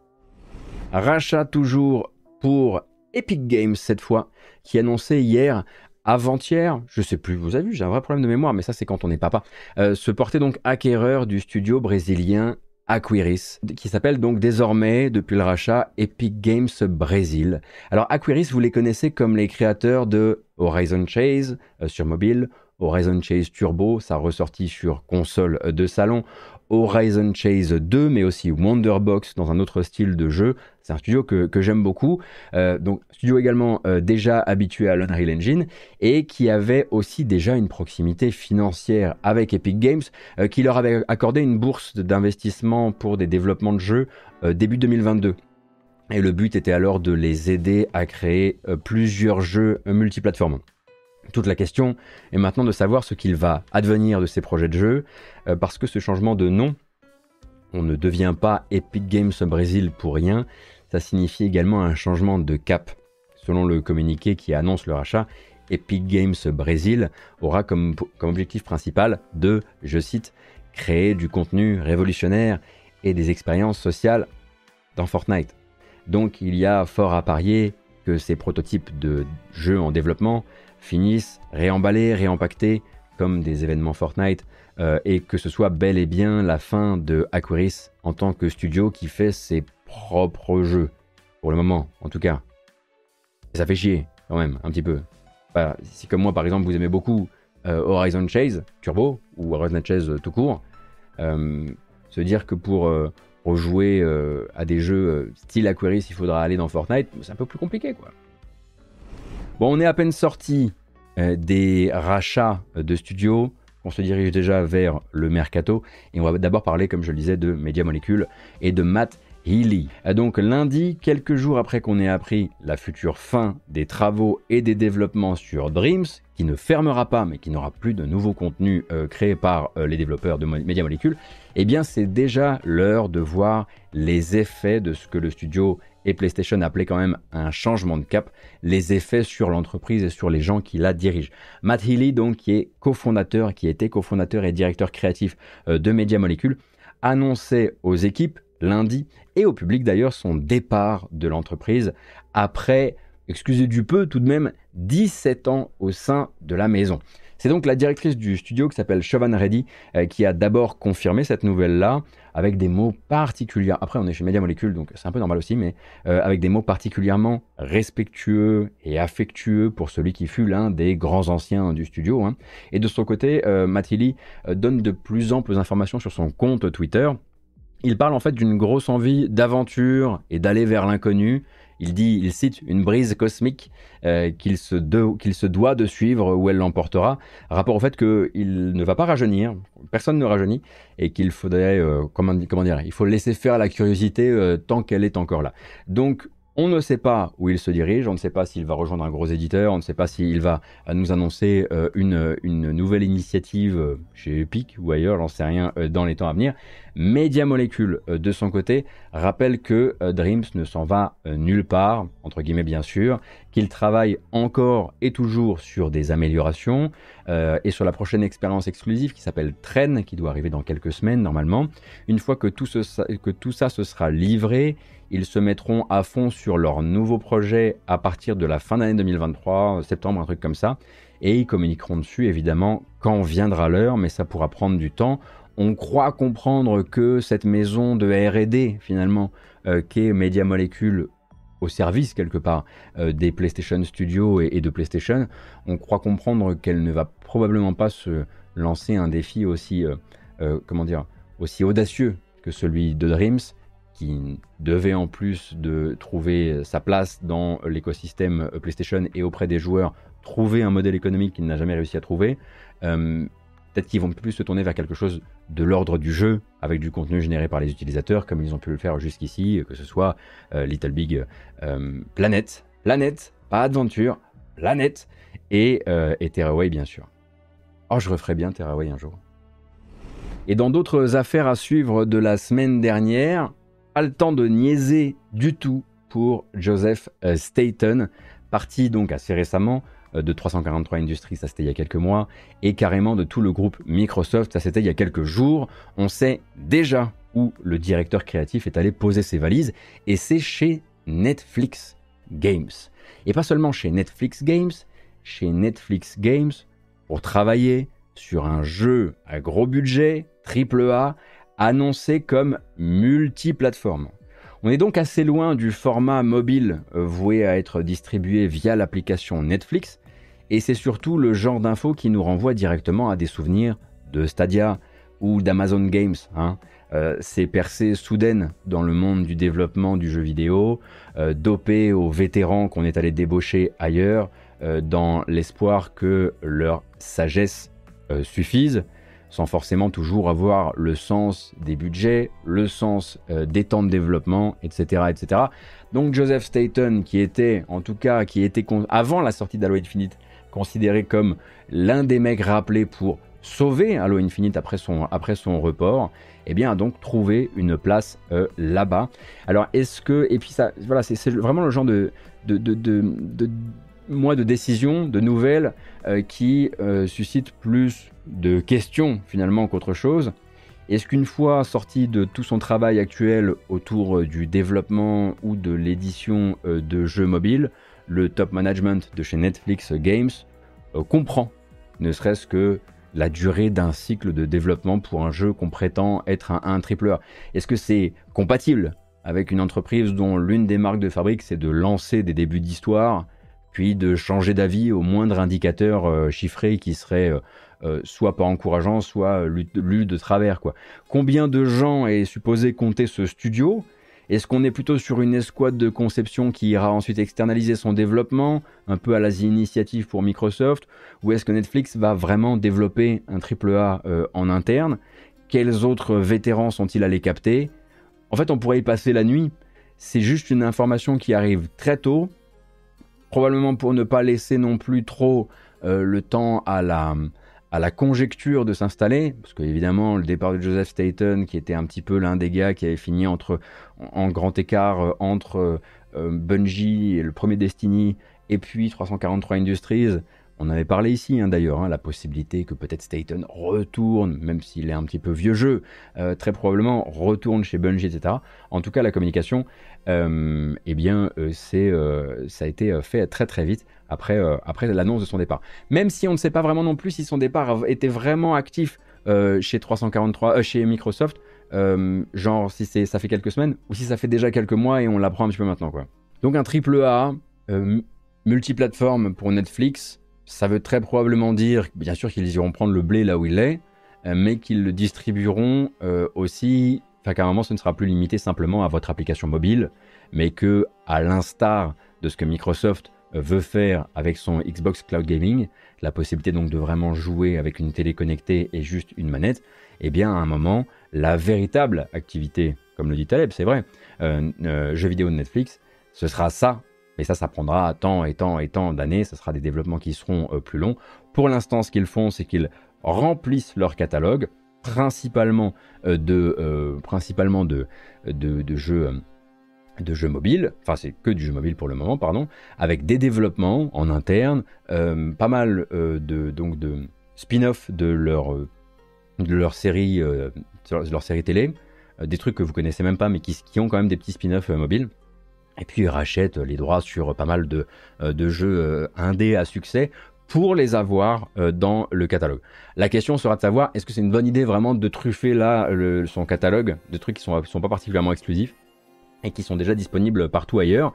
Rachat toujours pour Epic Games cette fois, qui annonçait hier avant-hier, je sais plus, vous avez vu, j'ai un vrai problème de mémoire, mais ça c'est quand on est papa, se portait donc acquéreur du studio brésilien Aquiris, qui s'appelle donc désormais, depuis le rachat, Epic Games Brésil. Alors Aquiris, vous les connaissez comme les créateurs de Horizon Chase euh, sur mobile, Horizon Chase Turbo, ça ressorti sur console de salon, Horizon Chase 2, mais aussi Wonderbox dans un autre style de jeu. C'est un studio que, j'aime beaucoup. Euh, donc, studio également euh, déjà habitué à l'Unreal Engine et qui avait aussi déjà une proximité financière avec Epic Games, euh, qui leur avait accordé une bourse d'investissement pour des développements de jeux début 2022. Et le but était alors de les aider à créer plusieurs jeux multiplateformes. Toute la question est maintenant de savoir ce qu'il va advenir de ces projets de jeu, parce que ce changement de nom, on ne devient pas Epic Games Brésil pour rien, ça signifie également un changement de cap. Selon le communiqué qui annonce le rachat, Epic Games Brésil aura comme, objectif principal de, je cite, créer du contenu révolutionnaire et des expériences sociales dans Fortnite. Donc il y a fort à parier que ces prototypes de jeux en développement finissent réemballés, réempaquetés comme des événements Fortnite, euh, et que ce soit bel et bien la fin de Aquaris en tant que studio qui fait ses propres jeux, pour le moment en tout cas. ça fait chier quand même un petit peu. si comme moi par exemple vous aimez beaucoup euh, Horizon Chase Turbo ou Horizon Chase tout court, euh, se dire que pour rejouer à des jeux style Aquaris il faudra aller dans Fortnite, c'est un peu plus compliqué quoi. Bon, on est à peine sorti euh, des rachats de studios. On se dirige déjà vers le mercato. Et on va d'abord parler, comme je le disais, de Media Molecule et de Matt Healy. Euh, donc lundi, quelques jours après qu'on ait appris la future fin des travaux et des développements sur Dreams, qui ne fermera pas mais qui n'aura plus de nouveaux contenus euh, créés par les développeurs de Media Molecule, eh bien c'est déjà l'heure de voir les effets de ce que le studio et PlayStation appelait quand même un changement de cap, les effets sur l'entreprise et sur les gens qui la dirigent. Matt Healy, donc, qui est cofondateur, qui était cofondateur et directeur créatif euh, de Media Molecule, annonçait aux équipes lundi et au public d'ailleurs son départ de l'entreprise après, excusez du peu, tout de même 17 ans au sein de la maison. C'est donc la directrice du studio qui s'appelle Siobhan Reddy euh, qui a d'abord confirmé cette nouvelle-là avec des mots particuliers. Après, on est chez Media Molecule, donc c'est un peu normal aussi, mais euh, avec des mots particulièrement respectueux et affectueux pour celui qui fut l'un des grands anciens du studio. Hein. Et de son côté, euh, euh, donne de plus amples informations sur son compte Twitter. Il parle en fait d'une grosse envie d'aventure et d'aller vers l'inconnu il dit, il cite une brise cosmique euh, qu'il se, doit de suivre où elle l'emportera, rapport au fait qu'il ne va pas rajeunir, personne ne rajeunit, et qu'il faudrait, euh, comment, comment, dire, il faut laisser faire la curiosité euh, tant qu'elle est encore là. Donc on ne sait pas où il se dirige, on ne sait pas s'il va rejoindre un gros éditeur, on ne sait pas s'il va euh, nous annoncer euh, une, nouvelle initiative euh, chez Epic ou ailleurs, j'en sais rien, dans les temps à venir. Media Molecule, de son côté, rappelle que Dreams ne s'en va nulle part, entre guillemets bien sûr, qu'il travaille encore et toujours sur des améliorations et sur la prochaine expérience exclusive qui s'appelle Train, qui doit arriver dans quelques semaines normalement. Une fois que tout ça se sera livré, ils se mettront à fond sur leur nouveau projet à partir de la fin d'année 2023, septembre, un truc comme ça. Et ils communiqueront dessus évidemment quand viendra l'heure, mais ça pourra prendre du temps. On croit comprendre que cette maison de RD finalement, euh, qu'est Media Molecule au service quelque part euh, des PlayStation Studios et, de PlayStation, on croit comprendre qu'elle ne va probablement pas se lancer un défi aussi, euh, comment dire, aussi audacieux que celui de Dreams, qui devait en plus de trouver sa place dans l'écosystème PlayStation et auprès des joueurs, trouver un modèle économique qu'il n'a jamais réussi à trouver. Euh, peut-être qu'ils vont plus se tourner vers quelque chose de l'ordre du jeu, avec du contenu généré par les utilisateurs, comme ils ont pu le faire jusqu'ici, que ce soit euh, Little Big euh, Planet, Planet, pas Adventure, Planet, et, et Terraway bien sûr. Oh, je referai bien Terraway un jour. Et dans d'autres affaires à suivre de la semaine dernière, le temps de niaiser du tout pour Joseph euh, Staten, parti donc assez récemment euh, de 343 Industries, ça c'était il y a quelques mois, et carrément de tout le groupe Microsoft, ça c'était il y a quelques jours. On sait déjà où le directeur créatif est allé poser ses valises, et c'est chez Netflix Games. Et pas seulement chez Netflix Games, chez Netflix Games, pour travailler sur un jeu à gros budget, triple A, annoncé comme multiplateforme. On est donc assez loin du format mobile euh, voué à être distribué via l'application Netflix, et c'est surtout le genre d'info qui nous renvoie directement à des souvenirs de Stadia ou d'Amazon Games. Hein. Euh, ces percées soudaines dans le monde du développement du jeu vidéo, euh, dopées aux vétérans qu'on est allé débaucher ailleurs, dans l'espoir que leur sagesse suffise, sans forcément toujours avoir le sens des budgets, le sens euh, des temps de développement, etc., etc. Donc Joseph Staten, qui était, en tout cas, qui était avant la sortie d'Halo Infinite, considéré comme l'un des mecs rappelés pour sauver Halo Infinite après son, après son report, eh bien a donc trouvé une place euh, là-bas. Alors est-ce que, et puis ça, voilà, c'est vraiment le genre de, de, de, de mois de décision, de nouvelles euh, qui suscitent plus de questions finalement qu'autre chose. Est-ce qu'une fois sorti de tout son travail actuel autour euh, du développement ou de l'édition de jeux mobiles, le top management de chez Netflix Games comprend ne serait-ce que la durée d'un cycle de développement pour un jeu qu'on prétend être un, un triple Est-ce que c'est compatible avec une entreprise dont l'une des marques de fabrique c'est de lancer des débuts d'histoire de changer d'avis au moindre indicateur euh, chiffré qui serait euh, euh, soit pas encourageant, soit lu, de travers. Quoi. Combien de gens est supposé compter ce studio? Est-ce qu'on est plutôt sur une escouade de conception qui ira ensuite externaliser son développement, un peu à la initiative pour Microsoft, ou est-ce que Netflix va vraiment développer un AAA en interne? Quels autres vétérans sont-ils allés capter? En fait, on pourrait y passer la nuit. C'est juste une information qui arrive très tôt, probablement pour ne pas laisser non plus trop euh, le temps à la, à conjecture de s'installer, parce qu'évidemment le départ de Joseph Staten, qui était un petit peu l'un des gars qui avait fini entre, en grand écart euh, entre euh, Bungie et le premier Destiny, et puis 343 Industries, on avait parlé ici hein, d'ailleurs, hein, la possibilité que peut-être Staten retourne, même s'il est un petit peu vieux jeu, euh, très probablement retourne chez Bungie, etc. En tout cas, la communication, euh, eh bien, euh, c'est, ça a été fait très très vite après, l'annonce de son départ. Même si on ne sait pas vraiment non plus si son départ était vraiment actif chez 343, chez Microsoft, genre si ça fait quelques semaines ou si ça fait déjà quelques mois et on l'apprend un petit peu maintenant, quoi. Donc un triple A, multiplateforme pour Netflix. Ça veut très probablement dire, bien sûr, qu'ils iront prendre le blé là où il est, euh, mais qu'ils le distribueront euh, aussi. Enfin, qu'à un moment, ce ne sera plus limité simplement à votre application mobile, mais que, à l'instar de ce que Microsoft euh, veut faire avec son Xbox Cloud Gaming, la possibilité donc de vraiment jouer avec une télé connectée et juste une manette, eh bien, à un moment, la véritable activité, comme le dit Taleb, c'est vrai, euh, jeux vidéo de Netflix, ce sera ça mais ça, ça prendra tant et tant et tant d'années. Ce sera des développements qui seront euh, plus longs. Pour l'instant, ce qu'ils font, c'est qu'ils remplissent leur catalogue, principalement euh, de, euh, principalement de, de, jeux de jeux mobiles, enfin c'est que du jeu mobile pour le moment, pardon, avec des développements en interne, pas mal de donc de spin-off de leur de leur série, leur série télé, des trucs que vous connaissez même pas mais qui, qui ont quand même des petits spin-off mobiles. Et puis ils rachètent les droits sur pas mal de, euh, de jeux euh, indés à succès pour les avoir euh, dans le catalogue. La question sera de savoir est-ce que c'est une bonne idée vraiment de truffer là son catalogue de trucs qui ne sont, sont pas particulièrement exclusifs et qui sont déjà disponibles partout ailleurs.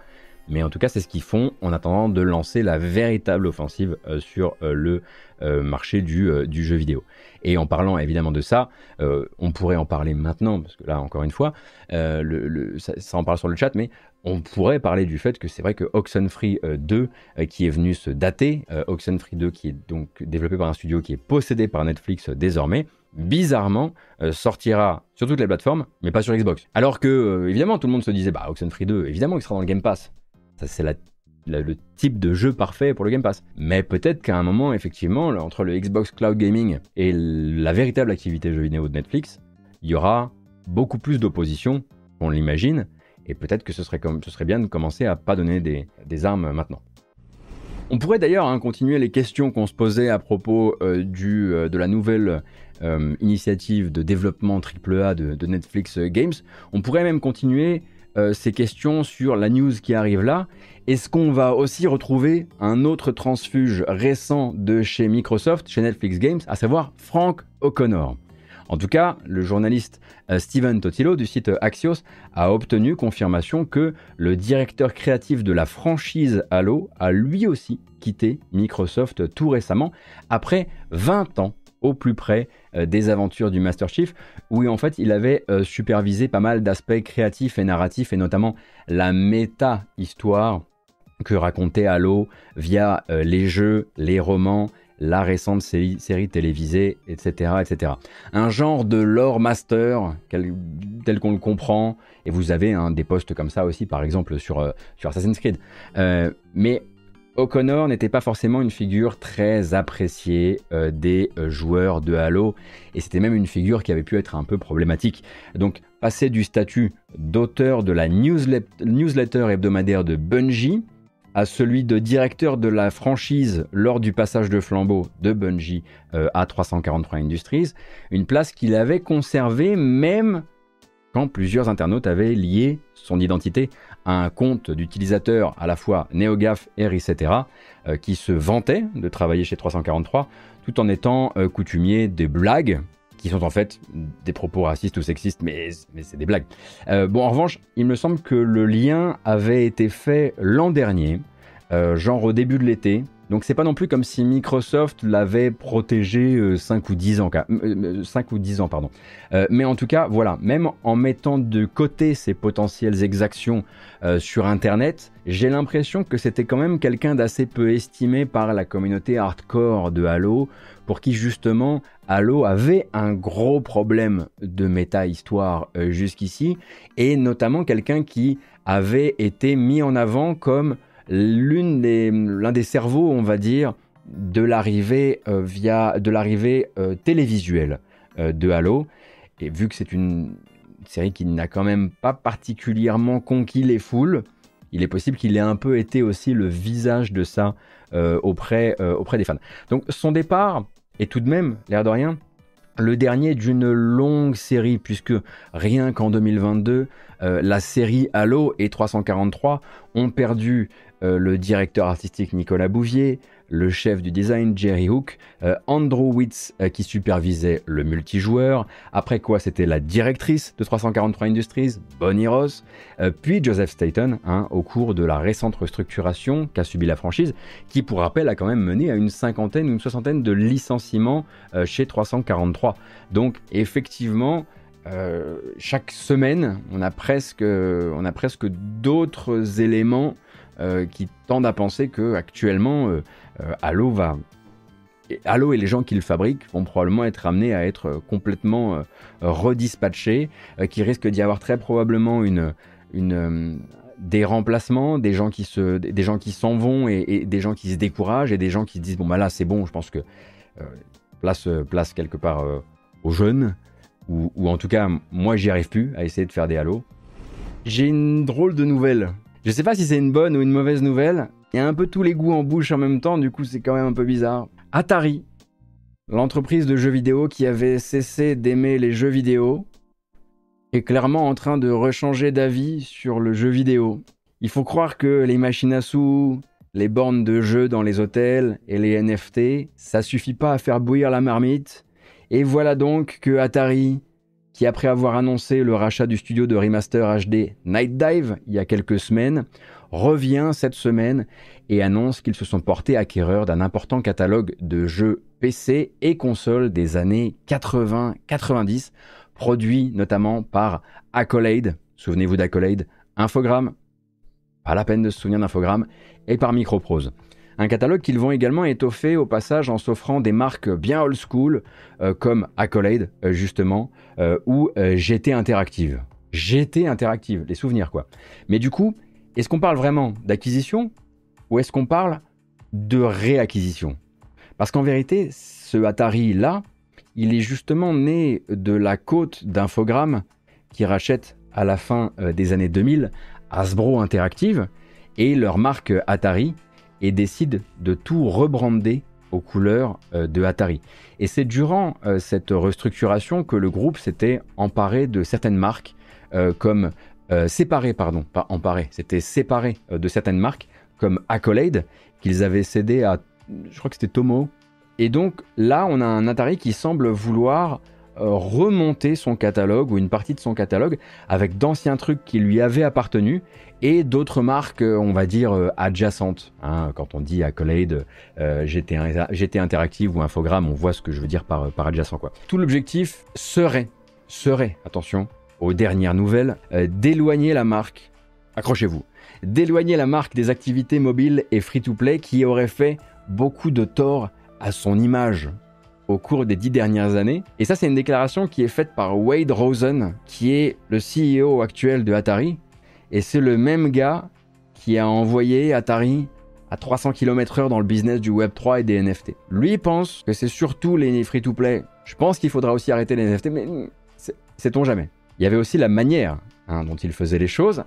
Mais en tout cas, c'est ce qu'ils font en attendant de lancer la véritable offensive sur le marché du, du, jeu vidéo. Et en parlant évidemment de ça, on pourrait en parler maintenant, parce que là, encore une fois, ça, en parle sur le chat, mais on pourrait parler du fait que c'est vrai que Oxenfree 2, euh, euh, qui est venu se dater, euh, Oxenfree 2 qui est donc développé par un studio qui est possédé par Netflix désormais, bizarrement sortira sur toutes les plateformes, mais pas sur Xbox. Alors que, évidemment, tout le monde se disait, bah Oxenfree 2, évidemment il sera dans le Game Pass. Ça c'est le type de jeu parfait pour le Game Pass. Mais peut-être qu'à un moment, effectivement, entre le Xbox Cloud Gaming et la véritable activité jeu vidéo de Netflix, il y aura beaucoup plus d'opposition qu'on l'imagine, et peut-être que ce serait, bien de commencer à pas donner des, armes maintenant. On pourrait d'ailleurs hein, continuer les questions qu'on se posait à propos euh, euh, de la nouvelle euh, initiative de développement AAA de Netflix Games. On pourrait même continuer ces questions sur la news qui arrive là. Est-ce qu'on va aussi retrouver un autre transfuge récent de chez Microsoft, chez Netflix Games, à savoir Frank O'Connor? En tout cas, le journaliste euh, Steven Totilo du site Axios a obtenu confirmation que le directeur créatif de la franchise Halo a lui aussi quitté Microsoft tout récemment, après 20 ans au plus près euh, des aventures du Master Chief, où en fait il avait euh, supervisé pas mal d'aspects créatifs et narratifs, et notamment la méta-histoire que racontait Halo via les jeux, les romans, la récente série, télévisée, etc., etc. Un genre de lore master tel qu'on le comprend, et vous avez un des postes comme ça aussi, par exemple sur, euh, sur Assassin's Creed. Euh, mais O'Connor n'était pas forcément une figure très appréciée euh, des joueurs de Halo, et c'était même une figure qui avait pu être un peu problématique. Donc passer du statut d'auteur de la newsletter hebdomadaire de Bungie, à celui de directeur de la franchise lors du passage de flambeau de Bungie euh, à 343 Industries, une place qu'il avait conservée même quand plusieurs internautes avaient lié son identité à un compte d'utilisateur à la fois NeoGaf et Resetera, euh, qui se vantait de travailler chez 343 tout en étant euh, coutumier des blagues qui sont en fait des propos racistes ou sexistes, mais, c'est des blagues. Euh, bon, en revanche, il me semble que le lien avait été fait l'an dernier, euh, genre au début de l'été. Donc c'est pas non plus comme si Microsoft l'avait protégé 5 euh, ou 10 ans, 5 ou 10 ans pardon. mais en tout cas, voilà, même en mettant de côté ces potentielles exactions sur Internet, j'ai l'impression que c'était quand même quelqu'un d'assez peu estimé par la communauté hardcore de Halo, pour qui justement Halo avait un gros problème de méta-histoire euh, jusqu'ici, et notamment quelqu'un qui avait été mis en avant comme l'un des, des cerveaux, on va dire, de l'arrivée via de l'arrivée télévisuelle de Halo. Et vu que c'est une série qui n'a quand même pas particulièrement conquis les foules, il est possible qu'il ait un peu été aussi le visage de ça auprès, auprès des fans. Donc son départ est tout de même, l'air de rien, le dernier d'une longue série, puisque rien qu'en 2022, euh, la série Halo et 343 ont perdu euh, le directeur artistique Nicolas Bouvier, le chef du design Jerry Hook, euh, Andrew Witz euh, qui supervisait le multijoueur, après quoi c'était la directrice de 343 Industries, Bonnie Ross, euh, puis Joseph Staten hein, au cours de la récente restructuration qu'a subi la franchise, qui pour rappel a quand même mené à une cinquantaine ou une soixantaine de licenciements chez 343. Donc effectivement, chaque semaine, on a presque, d'autres éléments qui tendent à penser que actuellement euh, Halo va Halo et les gens qui le fabriquent vont probablement être amenés à être complètement euh, redispatchés, euh, qu'il risque d'y avoir très probablement une, des remplacements, des gens qui se, des gens qui s'en vont et, des gens qui se découragent et des gens qui se disent bon bah là c'est bon, je pense que place, place quelque part aux jeunes ou, en tout cas moi j'y arrive plus à essayer de faire des Halo. J'ai une drôle de nouvelle. Je sais pas si c'est une bonne ou une mauvaise nouvelle, il y a un peu tous les goûts en bouche en même temps, du coup c'est quand même un peu bizarre. Atari, l'entreprise de jeux vidéo qui avait cessé d'aimer les jeux vidéo, est clairement en train de rechanger d'avis sur le jeu vidéo. Il faut croire que les machines à sous, les bornes de jeux dans les hôtels et les NFT, ça suffit pas à faire bouillir la marmite. Et voilà donc que Atari, qui après avoir annoncé le rachat du studio de remaster HD Night Dive il y a quelques semaines, revient cette semaine et annonce qu'ils se sont portés acquéreurs d'un important catalogue de jeux PC et consoles des années 80-90, produits notamment par Accolade, souvenez-vous d'Accolade, Infogrames, pas la peine de se souvenir d'Infogrames, et par Microprose. Un catalogue qu'ils vont également étoffer au passage en s'offrant des marques bien old school euh, comme Accolade euh, justement euh, ou GT Interactive. GT Interactive, les souvenirs quoi. Mais du coup, est-ce qu'on parle vraiment d'acquisition ou est-ce qu'on parle de réacquisition? Parce qu'en vérité, ce Atari-là, il est justement né de la côte d'Infogrames qui rachète à la fin euh, des années 2000 Hasbro Interactive et leur marque Atari et décide de tout rebrander aux couleurs euh, de Atari. Et c'est durant euh, cette restructuration que le groupe s'était emparé de certaines marques comme euh, séparés, pardon, pas emparés, c'était séparé euh, de certaines marques comme Accolade qu'ils avaient cédé à, je crois que c'était Tomo. Et donc là, on a un Atari qui semble vouloir euh, remonter son catalogue ou une partie de son catalogue avec d'anciens trucs qui lui avaient appartenu et d'autres marques, on va dire, adjacentes. Hein. quand on dit Accolade, GT, Interactive ou Infogrames, on voit ce que je veux dire par, par adjacent. Quoi. Tout l'objectif serait, serait, attention, aux dernières nouvelles, euh, d'éloigner la marque, accrochez-vous, d'éloigner la marque des activités mobiles et free-to-play qui auraient fait beaucoup de tort à son image au cours des dix dernières années. Et ça, c'est une déclaration qui est faite par Wade Rosen, qui est le CEO actuel de Atari. Et c'est le même gars qui a envoyé Atari à 300 km/h dans le business du Web3 et des NFT. Lui pense que c'est surtout les free-to-play. Je pense qu'il faudra aussi arrêter les NFT, mais sait-on jamais. Il y avait aussi la manière hein, dont il faisait les choses,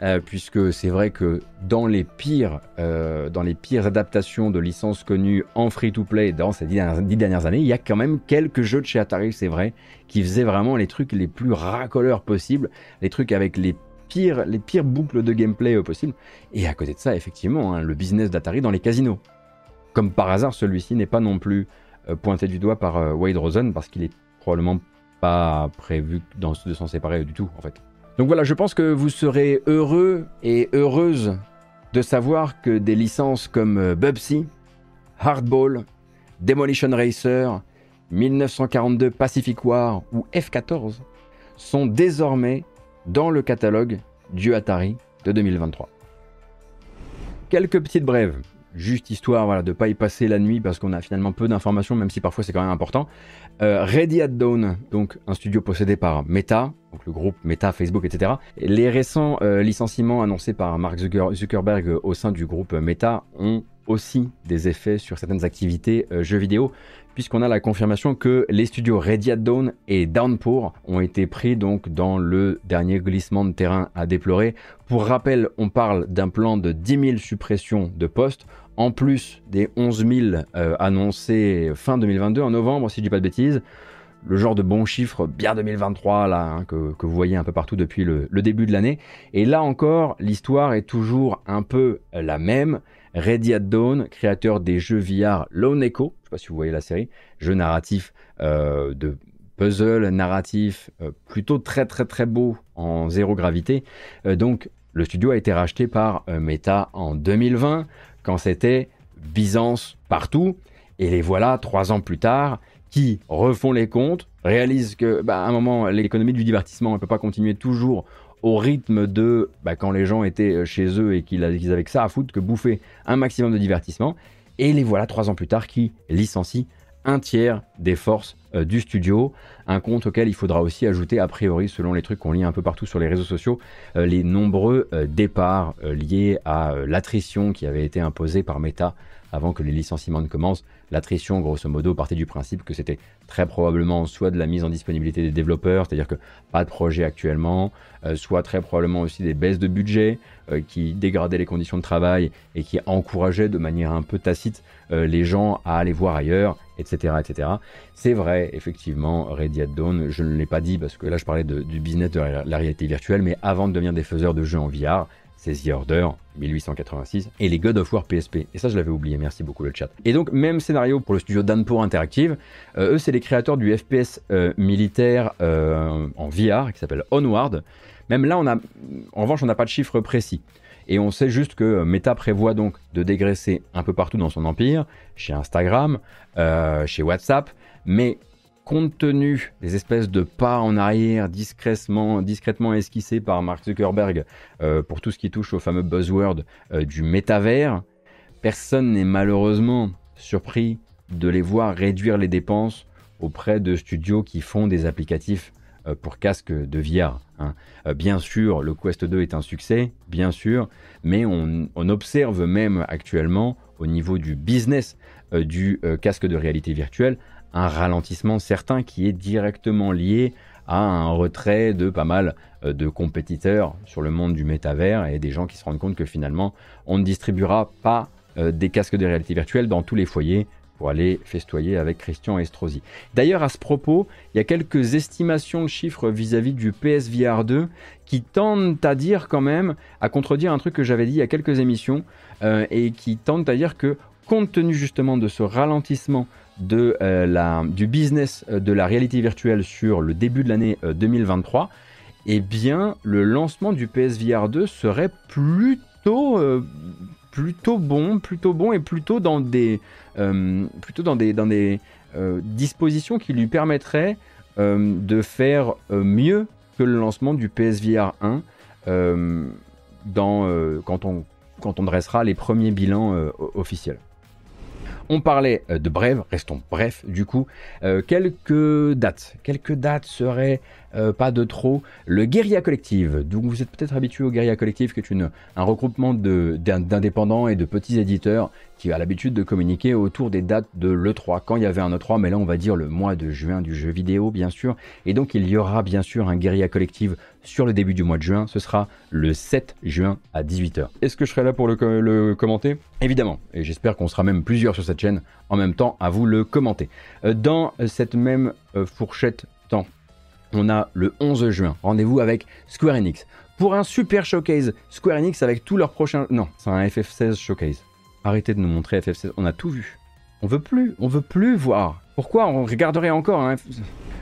euh, puisque c'est vrai que dans les pires, euh, dans les pires adaptations de licences connues en free-to-play dans ces dix dernières, années, il y a quand même quelques jeux de chez Atari, c'est vrai, qui faisaient vraiment les trucs les plus racoleurs possibles, les trucs avec les pires, les pires boucles de gameplay euh, possibles. Et à côté de ça, effectivement, hein, le business d'Atari dans les casinos. Comme par hasard, celui-ci n'est pas non plus pointé du doigt par Wade Rosen, parce qu'il est probablement pas prévu de s'en séparer du tout en fait. Donc voilà, je pense que vous serez heureux et heureuse de savoir que des licences comme euh, Bubsy, Hardball, Demolition Racer, 1942 Pacific War ou F-14 sont désormais dans le catalogue du Atari de 2023. Quelques petites brèves juste histoire voilà, de ne pas y passer la nuit parce qu'on a finalement peu d'informations, même si parfois c'est quand même important. Euh, Ready at Dawn, donc un studio possédé par Meta, donc le groupe Meta, Facebook, etc. Les récents euh, licenciements annoncés par Mark Zuckerberg au sein du groupe Meta ont aussi des effets sur certaines activités euh, jeux vidéo, puisqu'on a la confirmation que les studios Radiant Dawn et Downpour ont été pris donc dans le dernier glissement de terrain à déplorer. Pour rappel, on parle d'un plan de 10 000 suppressions de postes, en plus des 11 000 euh, annoncés fin 2022, en novembre, si je dis pas de bêtises le genre de bon chiffre bien 2023 là hein, que, vous voyez un peu partout depuis le, début de l'année. Et là encore, l'histoire est toujours un peu la même. Ready Dawn, créateur des jeux VR Lone Echo, je sais pas si vous voyez la série, jeu narratif euh, de puzzle narratif euh, plutôt très très très beau en zéro gravité. Donc le studio a été racheté par Meta en 2020 quand c'était Byzance partout. Et les voilà trois ans plus tard qui refont les comptes, réalisent que bah, à un moment l'économie du divertissement ne peut pas continuer toujours au rythme de bah, quand les gens étaient euh, chez eux et qu'ils avaient que ça à foutre que bouffer un maximum de divertissement. Et les voilà trois ans plus tard qui licencient un tiers des forces euh, du studio, un compte auquel il faudra aussi ajouter, a priori, selon les trucs qu'on lit un peu partout sur les réseaux sociaux, euh, les nombreux départs liés à l'attrition qui avait été imposée par Meta avant que les licenciements ne commencent. L'attrition, grosso modo, partait du principe que c'était très probablement soit de la mise en disponibilité des développeurs, c'est-à-dire que pas de projet actuellement, euh, soit très probablement aussi des baisses de budget euh, qui dégradaient les conditions de travail et qui encourageaient de manière un peu tacite euh, les gens à aller voir ailleurs, etc. etc. C'est vrai, effectivement, Ready at Dawn, je ne l'ai pas dit parce que là je parlais du business de la réalité virtuelle, mais avant de devenir des faiseurs de jeux en VR, c'est The Order 1886 et les God of War PSP. Et ça, je l'avais oublié. Merci beaucoup le chat. Et donc, même scénario pour le studio Danpo Interactive. Euh, eux, c'est les créateurs du FPS euh, militaire euh, en VR qui s'appelle Onward. Même là, on a, en revanche, on n'a pas de chiffre précis. Et on sait juste que Meta prévoit donc de dégraisser un peu partout dans son empire, chez Instagram, chez WhatsApp, mais compte tenu des espèces de pas en arrière discrètement, esquissés par Mark Zuckerberg euh, pour tout ce qui touche au fameux buzzword euh, du métavers, personne n'est malheureusement surpris de les voir réduire les dépenses auprès de studios qui font des applicatifs euh, pour casque de VR. Hein. bien sûr, le Quest 2 est un succès, bien sûr, mais on, observe même actuellement au niveau du business du casque de réalité virtuelle un ralentissement certain qui est directement lié à un retrait de pas mal euh, de compétiteurs sur le monde du métavers et des gens qui se rendent compte que finalement on ne distribuera pas euh, des casques de réalité virtuelle dans tous les foyers pour aller festoyer avec Christian Estrosi. D'ailleurs, à ce propos, il y a quelques estimations de chiffres vis-à-vis du PSVR 2 qui tendent à dire quand même, à contredire un truc que j'avais dit il y a quelques émissions, euh, et qui tendent à dire que compte tenu justement de ce ralentissement euh, du business euh, de la réalité virtuelle sur le début de l'année 2023, euh, eh bien, le lancement du PSVR 2 serait plutôt, plutôt bon, plutôt bon et plutôt dans des, plutôt dans des, dans des dispositions qui lui permettraient de faire mieux que le lancement du PSVR 1 dans, quand, on, quand on dressera les premiers bilans officiels. On parlait euh, de brève, restons bref du coup. Euh, quelques dates. Quelques dates seraient euh, pas de trop. Le Guérilla Collective. Donc vous êtes peut-être habitué au Guérilla Collective, qui est un regroupement d'indépendants et de petits éditeurs qui a l'habitude de communiquer autour des dates de l'E3. Quand il y avait un E3, mais là on va dire le mois de juin du jeu vidéo, bien sûr. Et donc il y aura bien sûr un Guérilla Collective sur le début du mois de juin. Ce sera le 7 juin à 18h. Est-ce que je serai là pour le, le commenter? Évidemment. Et j'espère qu'on sera même plusieurs sur cette chaîne en même temps à vous le commenter. Euh, dans cette même euh, fourchette temps, on a le 11 juin. Rendez-vous avec Square Enix pour un super showcase. Square Enix avec tous leurs prochains. Non, c'est un FF16 showcase. Arrêtez de nous montrer FF16. On a tout vu. On veut plus. On veut plus voir. Pourquoi on regarderait encore hein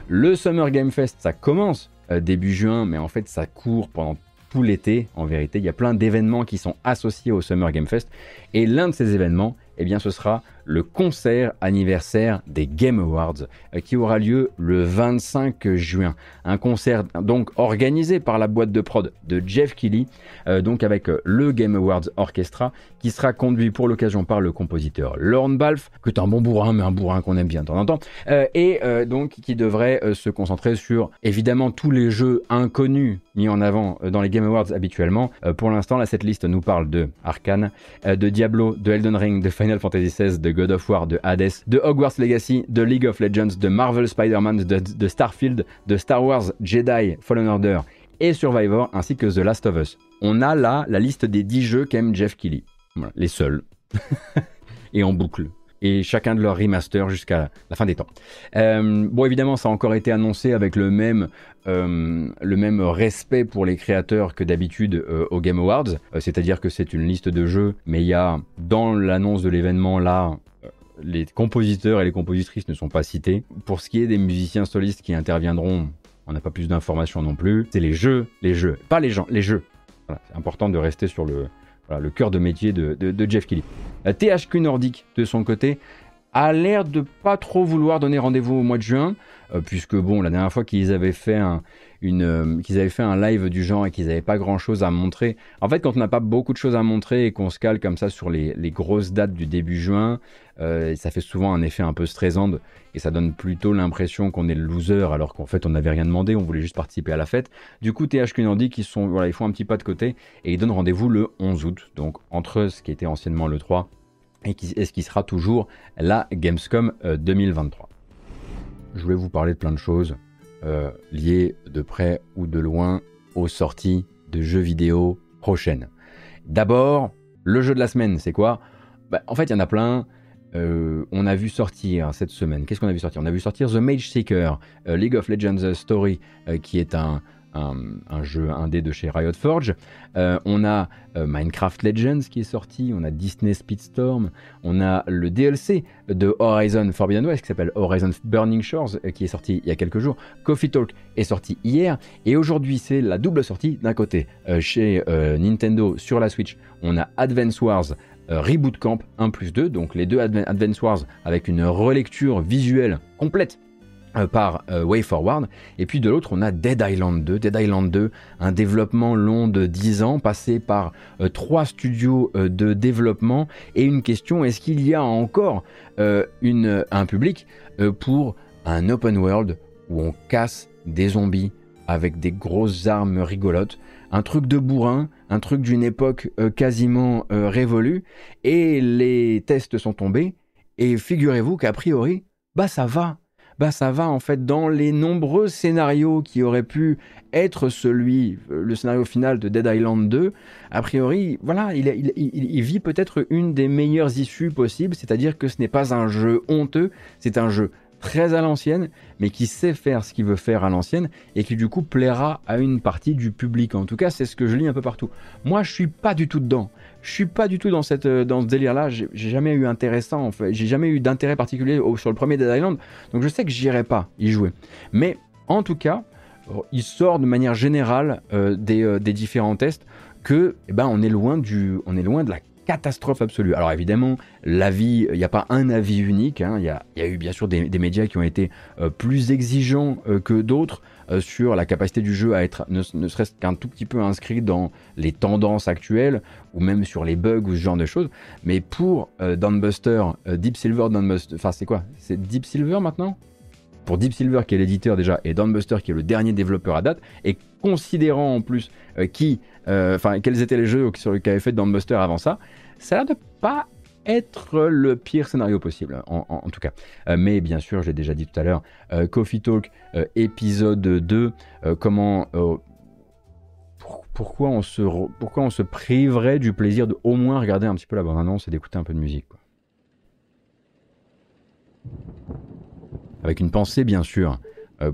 Le Summer Game Fest, ça commence euh, début juin, mais en fait, ça court pendant tout l'été. En vérité, il y a plein d'événements qui sont associés au Summer Game Fest. Et l'un de ces événements, eh bien, ce sera le concert anniversaire des Game Awards euh, qui aura lieu le 25 juin. Un concert donc organisé par la boîte de prod de Jeff Keighley, euh, donc avec euh, le Game Awards Orchestra qui sera conduit pour l'occasion par le compositeur Lorne Balfe, que est un bon bourrin, mais un bourrin qu'on aime bien de temps en temps, et donc qui devrait se concentrer sur évidemment tous les jeux inconnus mis en avant dans les Game Awards habituellement. pour l'instant, là, cette liste nous parle de Arkane, de Diablo, de Elden Ring, de Final Fantasy XVI, de God of War, de Hades, de Hogwarts Legacy, de League of Legends, de Marvel Spider-Man, de, Starfield, de Star Wars Jedi Fallen Order et Survivor, ainsi que The Last of Us. On a là la liste des 10 jeux qu'aime Jeff Keighley. les seuls. et en boucle et chacun de leurs remasters jusqu'à la fin des temps. Euh, bon, évidemment, ça a encore été annoncé avec le même, euh, le même respect pour les créateurs que d'habitude euh, au Game Awards, c'est-à-dire que c'est une liste de jeux, mais il y a dans l'annonce de l'événement là les compositeurs et les compositrices ne sont pas cités. Pour ce qui est des musiciens solistes qui interviendront, on n'a pas plus d'informations non plus. C'est les jeux, les jeux, pas les gens, les jeux. c'est important de rester sur le, le cœur de métier de, Jeff Kelly. THQ Nordique, de son côté, a l'air de pas trop vouloir donner rendez-vous au mois de juin, euh, puisque bon, la dernière fois qu'ils avaient fait un, euh, qu'ils avaient fait un live du genre et qu'ils n'avaient pas grand-chose à montrer. En fait, quand on n'a pas beaucoup de choses à montrer et qu'on se cale comme ça sur les, grosses dates du début juin, euh, ça fait souvent un effet un peu stressant et ça donne plutôt l'impression qu'on est le loser alors qu'en fait on n'avait rien demandé, on voulait juste participer à la fête. Du coup, THQ Nordic, ils, sont, ils font un petit pas de côté et ils donnent rendez-vous le 11 août, donc entre ce qui était anciennement le 3 et, ce qui sera toujours la Gamescom 2023. Euh, Je voulais vous parler de plein de choses. Euh, liés de près ou de loin aux sorties de jeux vidéo prochaines. D'abord, le jeu de la semaine, c'est quoi? Bah, En fait, il y en a plein. Euh, on a vu sortir cette semaine, qu'est-ce qu'on a vu sortir? On a vu sortir The Mage Seeker, euh, League of Legends Story, qui est un, un, jeu indé de chez Riot Forge. Euh, on a euh, Minecraft Legends qui est sorti, on a Disney Speedstorm, on a le DLC de Horizon Forbidden West qui s'appelle Horizon Burning Shores euh, qui est sorti il y a quelques jours. Coffee Talk est sorti hier et aujourd'hui c'est la double sortie d'un côté chez Nintendo sur la Switch. On a Advance Wars Reboot Camp 1 plus 2, donc les deux Advance Wars avec une relecture visuelle complète par euh, Way Forward. Et puis de l'autre, on a Dead Island 2. Dead Island 2, un développement long de 10 ans, passé par euh, trois studios de développement. Et une question, est-ce qu'il y a encore une, un public pour un open world où on casse des zombies avec des grosses armes rigolotes un truc de bourrin, un truc d'une époque quasiment révolue, et les tests sont tombés, et figurez-vous qu'a priori, bah ça va, bah ça va en fait dans les nombreux scénarios qui auraient pu être celui, euh, le scénario final de Dead Island 2. A priori, voilà, il, vit peut-être une des meilleures issues possibles, c'est-à-dire que ce n'est pas un jeu honteux, c'est un jeu très à l'ancienne, mais qui sait faire ce qu'il veut faire à l'ancienne et qui du coup plaira à une partie du public. En tout cas, c'est ce que je lis un peu partout. Moi, je suis pas du tout dedans. Je suis pas du tout dans cette euh, dans ce délire-là. J'ai jamais eu intéressant. J'ai jamais eu d'intérêt particulier sur le premier Dead Island. Donc je sais que j'irai pas y jouer. Mais en tout cas, il sort de manière générale euh, des, euh, des, différents tests que eh ben, on est loin du on est loin de la catastrophe absolue. Alors évidemment, l'avis, il n'y a pas un avis unique, hein. il y, a, eu bien sûr des, médias qui ont été plus exigeants que d'autres euh, sur la capacité du jeu à être ne, serait-ce qu'un tout petit peu inscrit dans les tendances actuelles ou même sur les bugs ou ce genre de choses. Mais pour Downbuster, Deep Silver Downbuster, enfin c'est quoi? C'est Deep Silver maintenant? Pour Deep Silver qui est l'éditeur déjà et Downbuster qui est le dernier développeur à date et considérant en plus qui euh, enfin, quels étaient les jeux sur lesquels avait fait Downbuster avant ça, ça a l'air de pas être le pire scénario possible, en, tout cas. Euh, mais bien sûr, j'ai déjà dit tout à l'heure, euh, Coffee Talk épisode 2, comment... pourquoi, on se pourquoi on se priverait du plaisir de au moins regarder un petit peu la bande-annonce et d'écouter un peu de musique Avec une pensée, bien sûr,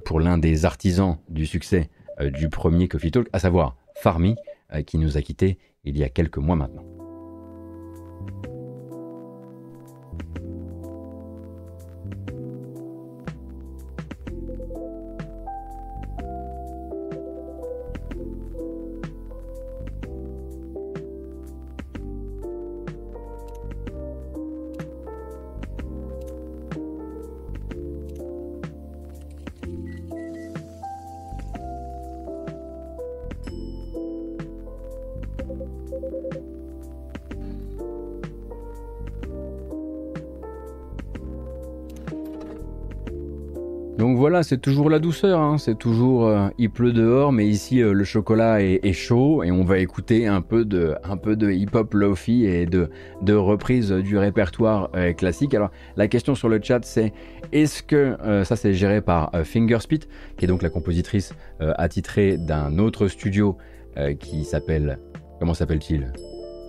pour l'un des artisans du succès du premier Coffee Talk, à savoir Farmy, euh, qui nous a quittés il y a quelques mois maintenant. C'est toujours la douceur, hein. c'est toujours euh, il pleut dehors, mais ici euh, le chocolat est, chaud et on va écouter un peu de, un peu de hip-hop lofi et de, de reprise du répertoire euh, classique. Alors la question sur le chat c'est est-ce que ça c'est géré par Fingerspit, qui est donc la compositrice attitrée d'un autre studio qui s'appelle comment s'appelle-t-il?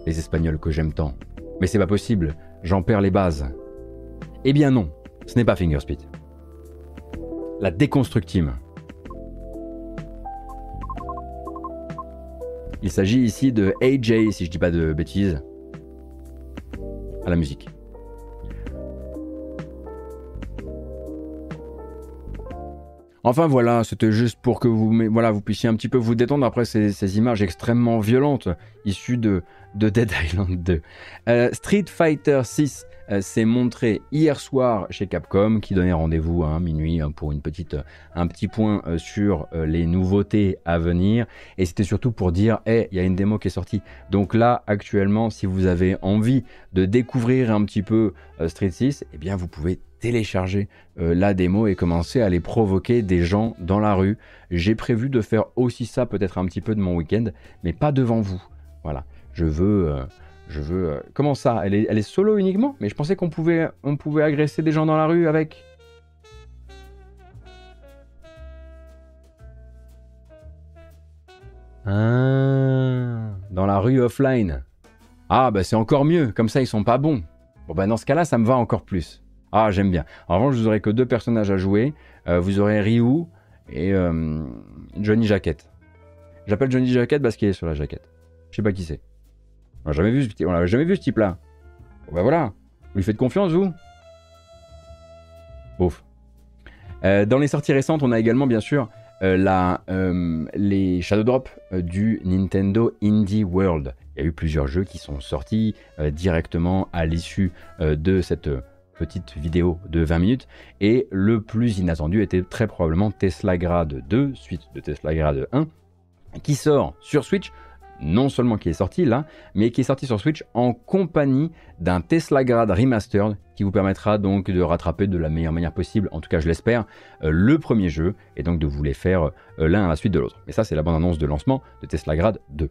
Les Espagnols que j'aime tant. Mais c'est pas possible, j'en perds les bases. Eh bien non, ce n'est pas Fingerspit la déconstructime. Il s'agit ici de AJ, si je dis pas de bêtises, à la musique. Enfin voilà, c'était juste pour que vous, voilà, vous puissiez un petit peu vous détendre après ces, images extrêmement violentes issues de, de Dead Island 2. Euh, Street Fighter 6 euh, s'est montré hier soir chez Capcom, qui donnait rendez-vous à minuit hein, pour une petite, un petit point euh, sur euh, les nouveautés à venir. Et c'était surtout pour dire, hé, il y a une démo qui est sortie. Donc là, actuellement, si vous avez envie de découvrir un petit peu Street 6, eh bien, vous pouvez télécharger la démo et commencer à aller provoquer des gens dans la rue. J'ai prévu de faire aussi ça peut-être un petit peu de mon week-end, mais pas devant vous. Voilà, je veux, je veux. Euh, comment ça? Elle est, elle est solo uniquement? Mais je pensais qu'on pouvait, on pouvait agresser des gens dans la rue avec. Ah, dans la rue offline. Ah, bah c'est encore mieux, comme ça ils sont pas bons. Bon, bah dans ce cas-là, ça me va encore plus. Ah, j'aime bien. En revanche, vous aurez que deux personnages à jouer. Euh, vous aurez Ryu et euh, Johnny Jacket. J'appelle Johnny Jacket parce qu'il est sur la jaquette. Je sais pas qui c'est. On n'a jamais vu ce, type-là. Bah voilà. Vous lui faites confiance, vous? Bouf. Euh, dans les sorties récentes, on a également, bien sûr, la, euh, les Shadow Drop du Nintendo Indie World. Il y a eu plusieurs jeux qui sont sortis directement à l'issue de cette petite vidéo de 20 minutes. Et le plus inattendu était très probablement Tesla Grade 2, suite de Tesla Grade 1, qui sort sur Switch non seulement qui est sorti là, mais qui est sorti sur Switch en compagnie d'un Tesla Grad Remastered qui vous permettra donc de rattraper de la meilleure manière possible, en tout cas je l'espère, euh, le premier jeu et donc de vous les faire euh, l'un à la suite de l'autre. Mais ça c'est la bande annonce de lancement de Tesla Grad 2.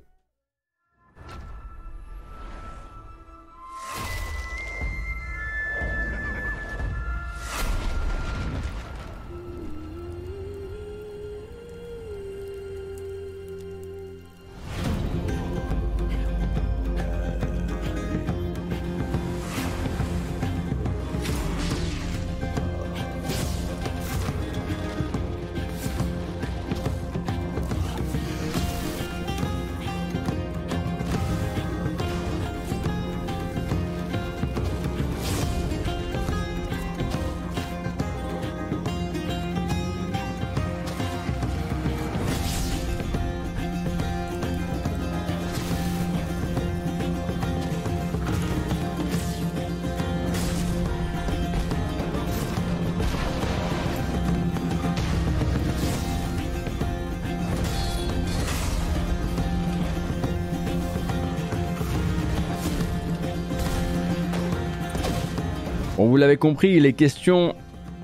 L'avez compris, il est question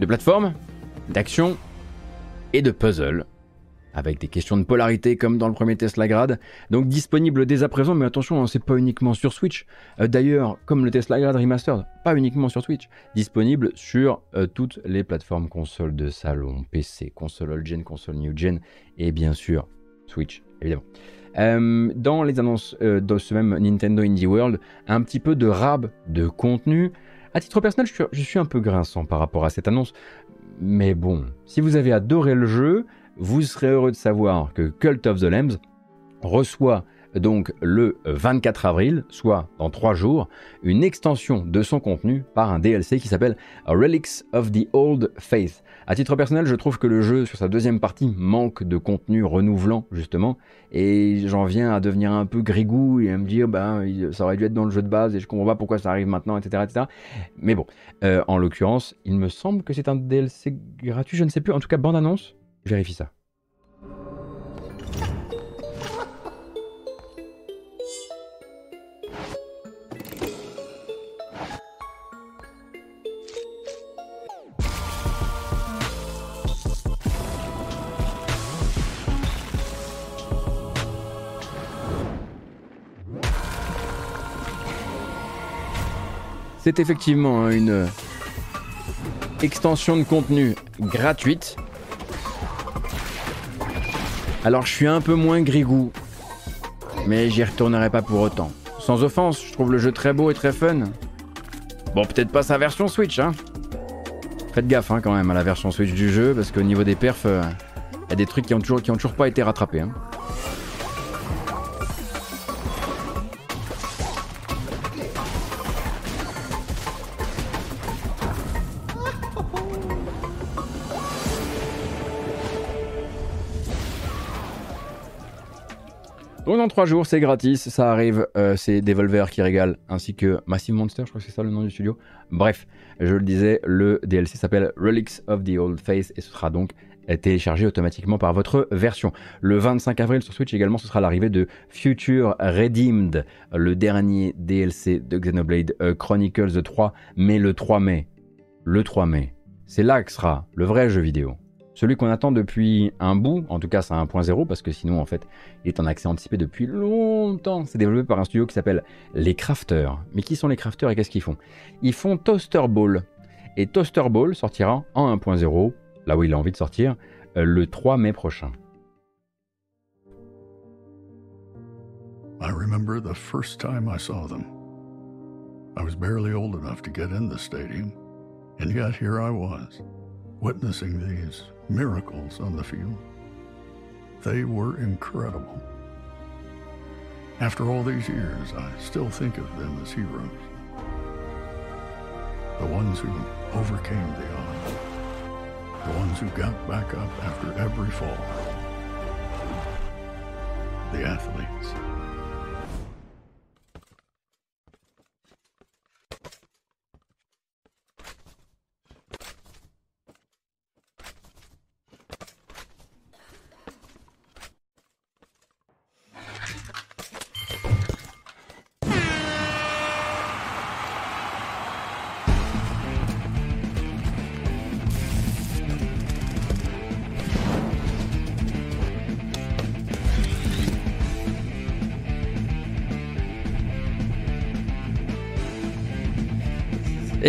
de plateforme, d'action et de puzzle. Avec des questions de polarité comme dans le premier Tesla Grad. Donc disponible dès à présent, mais attention, hein, c'est pas uniquement sur Switch. Euh, d'ailleurs, comme le Tesla Grad Remastered, pas uniquement sur Switch. Disponible sur euh, toutes les plateformes consoles de salon, PC, console old gen, console new gen et bien sûr Switch, évidemment. Euh, dans les annonces de ce même Nintendo Indie World, un petit peu de rab de contenu. À titre personnel, je suis, un peu grinçant par rapport à cette annonce. Mais bon, si vous avez adoré le jeu, vous serez heureux de savoir que Cult of the Lambs reçoit donc le 24 avril, soit dans 3 jours, une extension de son contenu par un DLC qui s'appelle Relics of the Old Faith. À titre personnel, je trouve que le jeu sur sa deuxième partie manque de contenu renouvelant justement, et j'en viens à devenir un peu grigou et à me dire ben ça aurait dû être dans le jeu de base et je comprends pas pourquoi ça arrive maintenant, etc. etc. Mais bon, euh, en l'occurrence, il me semble que c'est un DLC gratuit, je ne sais plus, en tout cas bande annonce, vérifie ça. C'est effectivement une extension de contenu gratuite. Alors je suis un peu moins grigou, mais j'y retournerai pas pour autant. Sans offense, je trouve le jeu très beau et très fun. Bon, peut-être pas sa version Switch, hein. Faites gaffe hein, quand même à la version Switch du jeu, parce qu'au niveau des perfs, il euh, y a des trucs qui ont toujours, qui ont toujours pas été rattrapés. Hein. Donc dans 3 jours, c'est gratis, ça arrive, euh, c'est Devolver qui régale, ainsi que Massive Monster, je crois que c'est ça le nom du studio. Bref, je le disais, le DLC s'appelle Relics of the Old Face et ce sera donc téléchargé automatiquement par votre version. Le 25 avril sur Switch également, ce sera l'arrivée de Future Redeemed, le dernier DLC de Xenoblade euh, Chronicles 3, mais le 3 mai. Le 3 mai. C'est là que sera le vrai jeu vidéo. Celui qu'on attend depuis un bout, en tout cas c'est 1.0 parce que sinon en fait il est en accès anticipé depuis longtemps. C'est développé par un studio qui s'appelle Les Crafters. Mais qui sont les Crafters et qu'est-ce qu'ils font? Ils font Toaster Ball. Et Toaster Ball sortira en 1.0, là où il a envie de sortir, euh, le 3 mai prochain. I remember the first time I saw them. I was barely old enough to get in the stadium, and yet here I was, witnessing these miracles on the field. They were incredible. After all these years, I still think of them as heroes. The ones who overcame the odds. The ones who got back up after every fall. The athletes.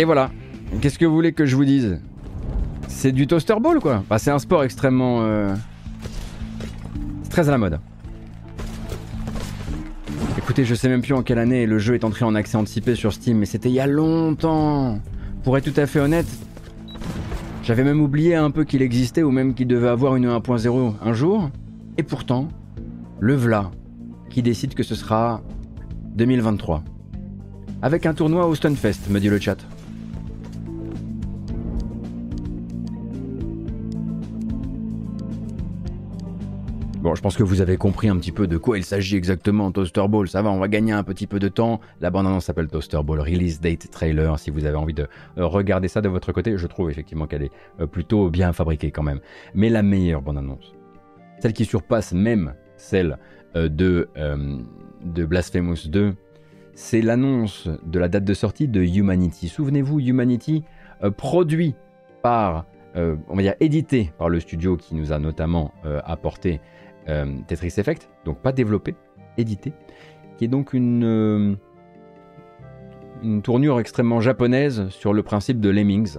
Et voilà. Qu'est-ce que vous voulez que je vous dise? C'est du toaster ball quoi. C'est un sport extrêmement... Euh, très à la mode. Écoutez, je sais même plus en quelle année le jeu est entré en accès anticipé sur Steam, mais c'était il y a longtemps. Pour être tout à fait honnête, j'avais même oublié un peu qu'il existait ou même qu'il devait avoir une 1.0 un jour. Et pourtant, le v'là qui décide que ce sera 2023. Avec un tournoi au Stunfest, me dit le chat. Je pense que vous avez compris un petit peu de quoi il s'agit exactement Toaster Ball. Ça va, on va gagner un petit peu de temps. La bande-annonce s'appelle Toaster Ball Release Date Trailer. Si vous avez envie de euh, regarder ça de votre côté, je trouve effectivement qu'elle est euh, plutôt bien fabriquée quand même. Mais la meilleure bande-annonce, celle qui surpasse même celle euh, de, de Blasphemous 2, c'est l'annonce de la date de sortie de Humanity. Souvenez-vous, Humanity, produit par, on va dire édité par le studio qui nous a notamment apporté Tetris Effect, donc pas développé, édité, qui est donc une, euh, une tournure extrêmement japonaise sur le principe de Lemmings.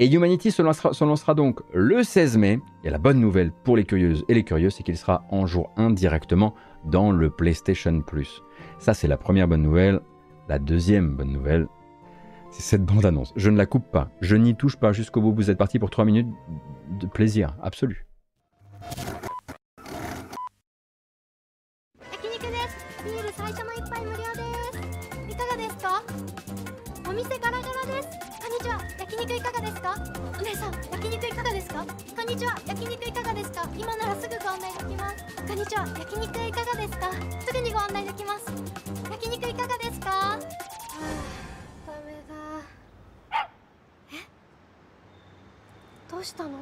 Et Humanity se lancera, donc le 16 mai. Et la bonne nouvelle pour les curieuses et les curieux, c'est qu'il sera en jour 1 directement dans le PlayStation Plus. Ça, c'est la première bonne nouvelle. La deuxième bonne nouvelle, c'est cette bande-annonce. Je ne la coupe pas, je n'y touche pas jusqu'au bout. Vous êtes parti pour 3 minutes de plaisir absolu. 今ならすぐご案内できます。こんにちは。焼肉いかがですか？すぐにご案内できます。焼肉いかがですか？はあダメだ。え？どうしたの？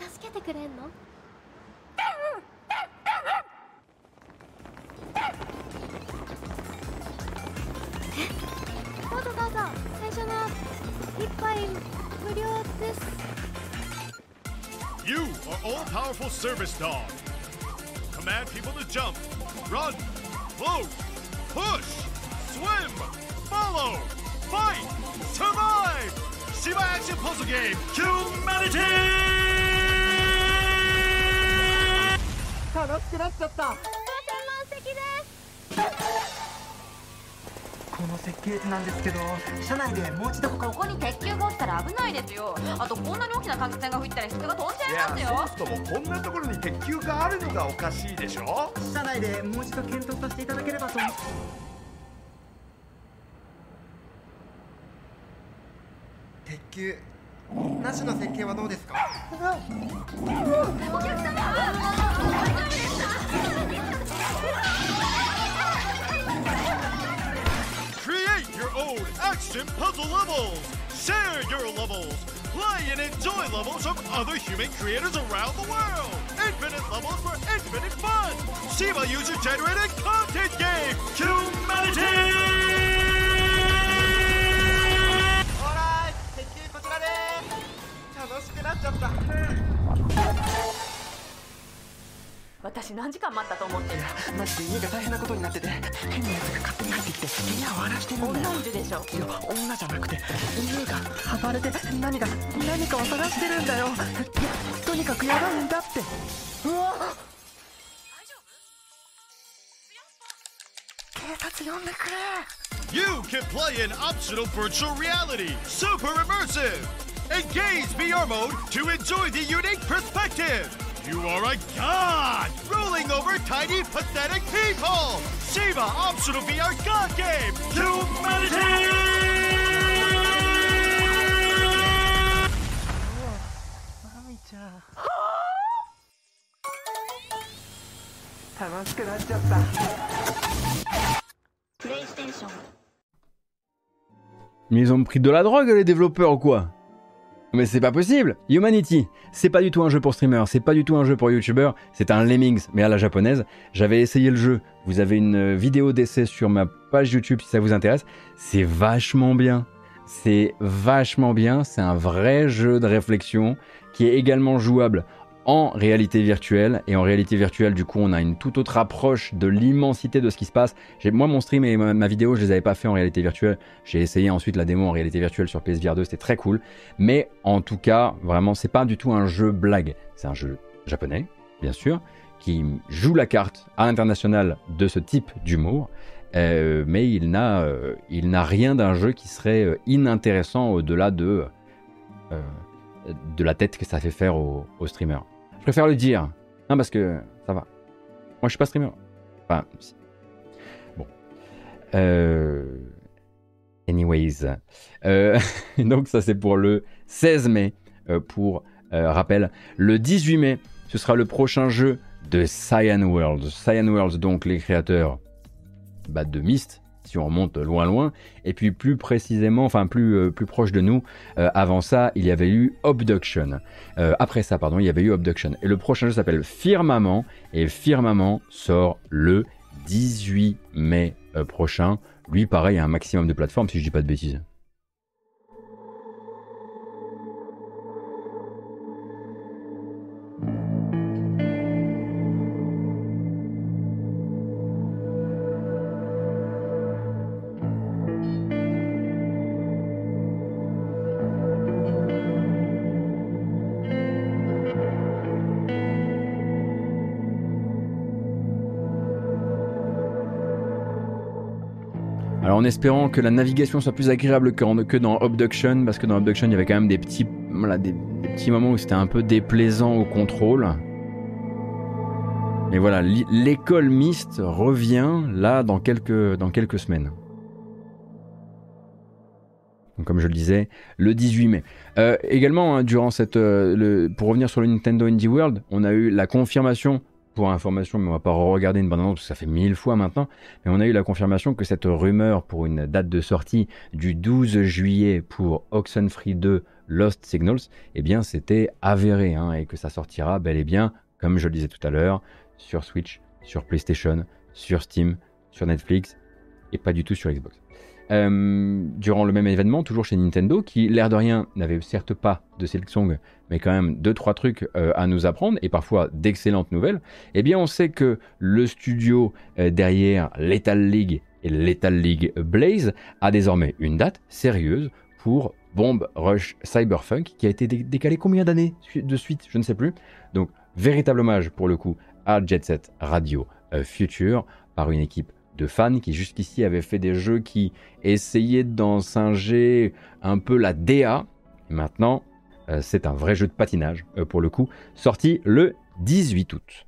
助けてくれんの？え？どうぞどうぞ最初の You are all-powerful service dog. Command people to jump, run, float, push, swim, follow, fight, survive. Shiba Action Puzzle Game, Humanity. 楽しくなっちゃった この設計図なんですけど車内でもう一度他をここに鉄球が落ちたら危ないですよ。あとこんなに大きな換気扇が吹いたら人が飛んじゃいますよ。そもそもこんなところに鉄球があるのがおかしいでしょ？車内でもう一度検討させていただければと。鉄球なしの設計はどうですか？Create your own action puzzle levels. Share your levels. Play and enjoy levels from other human creators around the world. Infinite levels for infinite fun. Shiba user generated content game. Humanity. ほら鉄球こちらです楽しくなっちゃった 私何時間待ったと思ってる？マジで家が大変なことになってて変なやつが勝手に入ってきて部屋を荒らしてるんだよ。女いるでしょいや女じゃなくて犬が暴れて何が何かを探してるんだよ。いやとにかくやばいんだって。うわ！警察呼んでくれ。You can play in optional virtual reality, super immersive. Engage VR mode to enjoy the unique perspective. You are a god ruling over tiny, pathetic people. Shiba optional VR god game. Humanity. マミちゃん楽しくなっちゃったプレイステーション Mais ils ont pris de la drogue les développeurs ou quoi Mais c'est pas possible Humanity, c'est pas du tout un jeu pour streamers, c'est pas du tout un jeu pour youtubeurs, c'est un Lemmings, mais à la japonaise. J'avais essayé le jeu, vous avez une vidéo d'essai sur ma page YouTube si ça vous intéresse. C'est vachement bien. C'est vachement bien, c'est un vrai jeu de réflexion qui est également jouable en réalité virtuelle. Et en réalité virtuelle, du coup, on a une toute autre approche de l'immensité de ce qui se passe. Moi, mon stream et ma, vidéo, je les avais pas fait en réalité virtuelle. J'ai essayé ensuite la démo en réalité virtuelle sur PSVR 2, c'était très cool. Mais en tout cas, vraiment, c'est pas du tout un jeu blague. C'est un jeu japonais, bien sûr, qui joue la carte à l'international de ce type d'humour. Euh, mais il n'a, euh, il n'a rien d'un jeu qui serait euh, inintéressant au-delà de, de la tête que ça fait faire aux, aux streamers. Je préfère le dire, non parce que ça va. Moi je suis pas streamer. Enfin, bon. Euh, Anyways, Euh, donc ça c'est pour le 16 mai. Euh, pour rappel, le 18 mai, ce sera le prochain jeu de Cyan World. Cyan World, donc les créateurs bah, de Myst, on remonte loin loin, et puis plus précisément, enfin plus, euh, plus proche de nous, euh, avant ça, il y avait eu Abduction. Euh, après ça, pardon, il y avait eu Abduction. Et le prochain jeu s'appelle Firmament, et Firmament sort le 18 mai prochain. Lui, pareil, un maximum de plateformes, si je dis pas de bêtises. En espérant que la navigation soit plus agréable que, dans Abduction, parce que dans Abduction il y avait quand même des petits, des, petits moments où c'était un peu déplaisant au contrôle. Mais voilà, l'école Myst revient là dans quelques, dans quelques semaines. Comme je le disais, le 18 mai. Euh, également, hein, durant cette, euh, pour revenir sur le Nintendo Indie World, on a eu la confirmation, pour information, mais on va pas regarder une bande-annonce parce que ça fait mille fois maintenant, mais on a eu la confirmation que cette rumeur pour une date de sortie du 12 juillet pour Oxenfree 2 Lost Signals, eh bien c'était avéré hein, et que ça sortira bel et bien, comme je le disais tout à l'heure, sur Switch, sur PlayStation, sur Steam, sur Netflix et pas du tout sur Xbox. Euh, durant le même événement, toujours chez Nintendo, qui l'air de rien n'avait certes pas de Silksong, mais quand même deux trois trucs euh, à nous apprendre et parfois d'excellentes nouvelles. Eh bien, on sait que le studio euh, derrière Lethal League et Lethal League Blaze a désormais une date sérieuse pour Bomb Rush Cyberpunk qui a été décalé combien d'années de suite Je ne sais plus. Donc, véritable hommage pour le coup à Jet Set Radio Future par une équipe de fans qui jusqu'ici avaient fait des jeux qui essayaient d'en singer un peu la DA. maintenant, euh, c'est un vrai jeu de patinage euh, pour le coup, sorti le 18 août.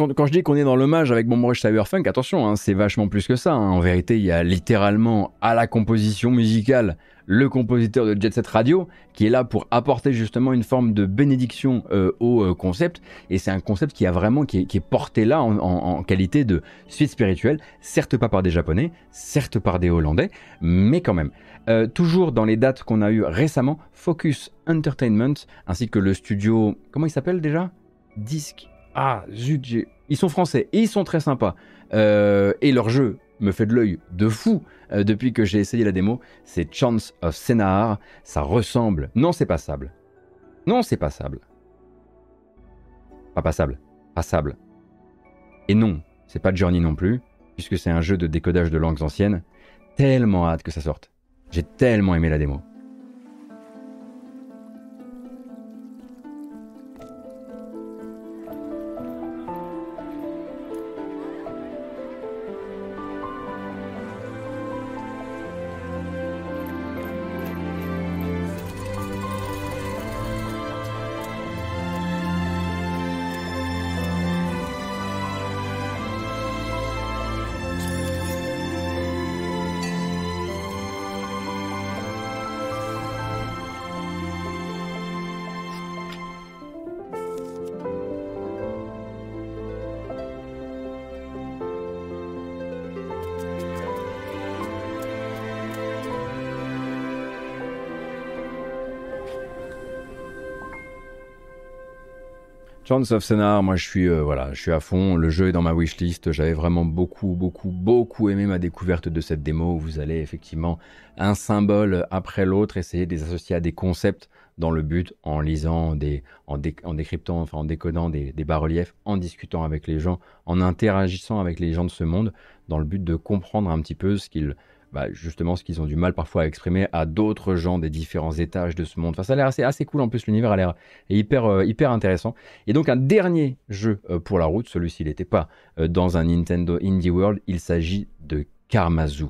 Quand, je dis qu'on est dans l'hommage avec Bomb Rush Cyberpunk, attention, hein, c'est vachement plus que ça. Hein. En vérité, il y a littéralement à la composition musicale le compositeur de Jet Set Radio qui est là pour apporter justement une forme de bénédiction euh, au euh, concept. Et c'est un concept qui a vraiment qui est, porté là en, qualité de suite spirituelle, certes pas par des Japonais, certes par des Hollandais, mais quand même. Euh, toujours dans les dates qu'on a eues récemment, Focus Entertainment ainsi que le studio, comment il s'appelle déjà? Disc? Ah, zut, ils sont français et ils sont très sympas. Euh, et leur jeu me fait de l'œil de fou euh, depuis que j'ai essayé la démo. C'est Chance of Scénar. Ça ressemble. Non, c'est passable. Non, c'est passable. Pas passable. Passable. Et non, c'est pas Journey non plus, puisque c'est un jeu de décodage de langues anciennes. Tellement hâte que ça sorte. J'ai tellement aimé la démo. Chance of Scénar, moi je suis euh, voilà, je suis à fond. Le jeu est dans ma wishlist. J'avais vraiment beaucoup, beaucoup, beaucoup aimé ma découverte de cette démo. Vous allez effectivement un symbole après l'autre essayer de les associer à des concepts dans le but, en lisant des, en, décryptant, enfin en décodant des, des bas-reliefs, en discutant avec les gens, en interagissant avec les gens de ce monde, dans le but de comprendre un petit peu ce qu'ils bah, justement ce qu'ils ont du mal parfois à exprimer à d'autres gens des différents étages de ce monde. Enfin, ça a l'air assez, assez cool en plus, l'univers a l'air hyper, euh, hyper intéressant. Et donc un dernier jeu euh, pour la route, celui-ci n'était pas euh, dans un Nintendo Indie World, il s'agit de Karmazu.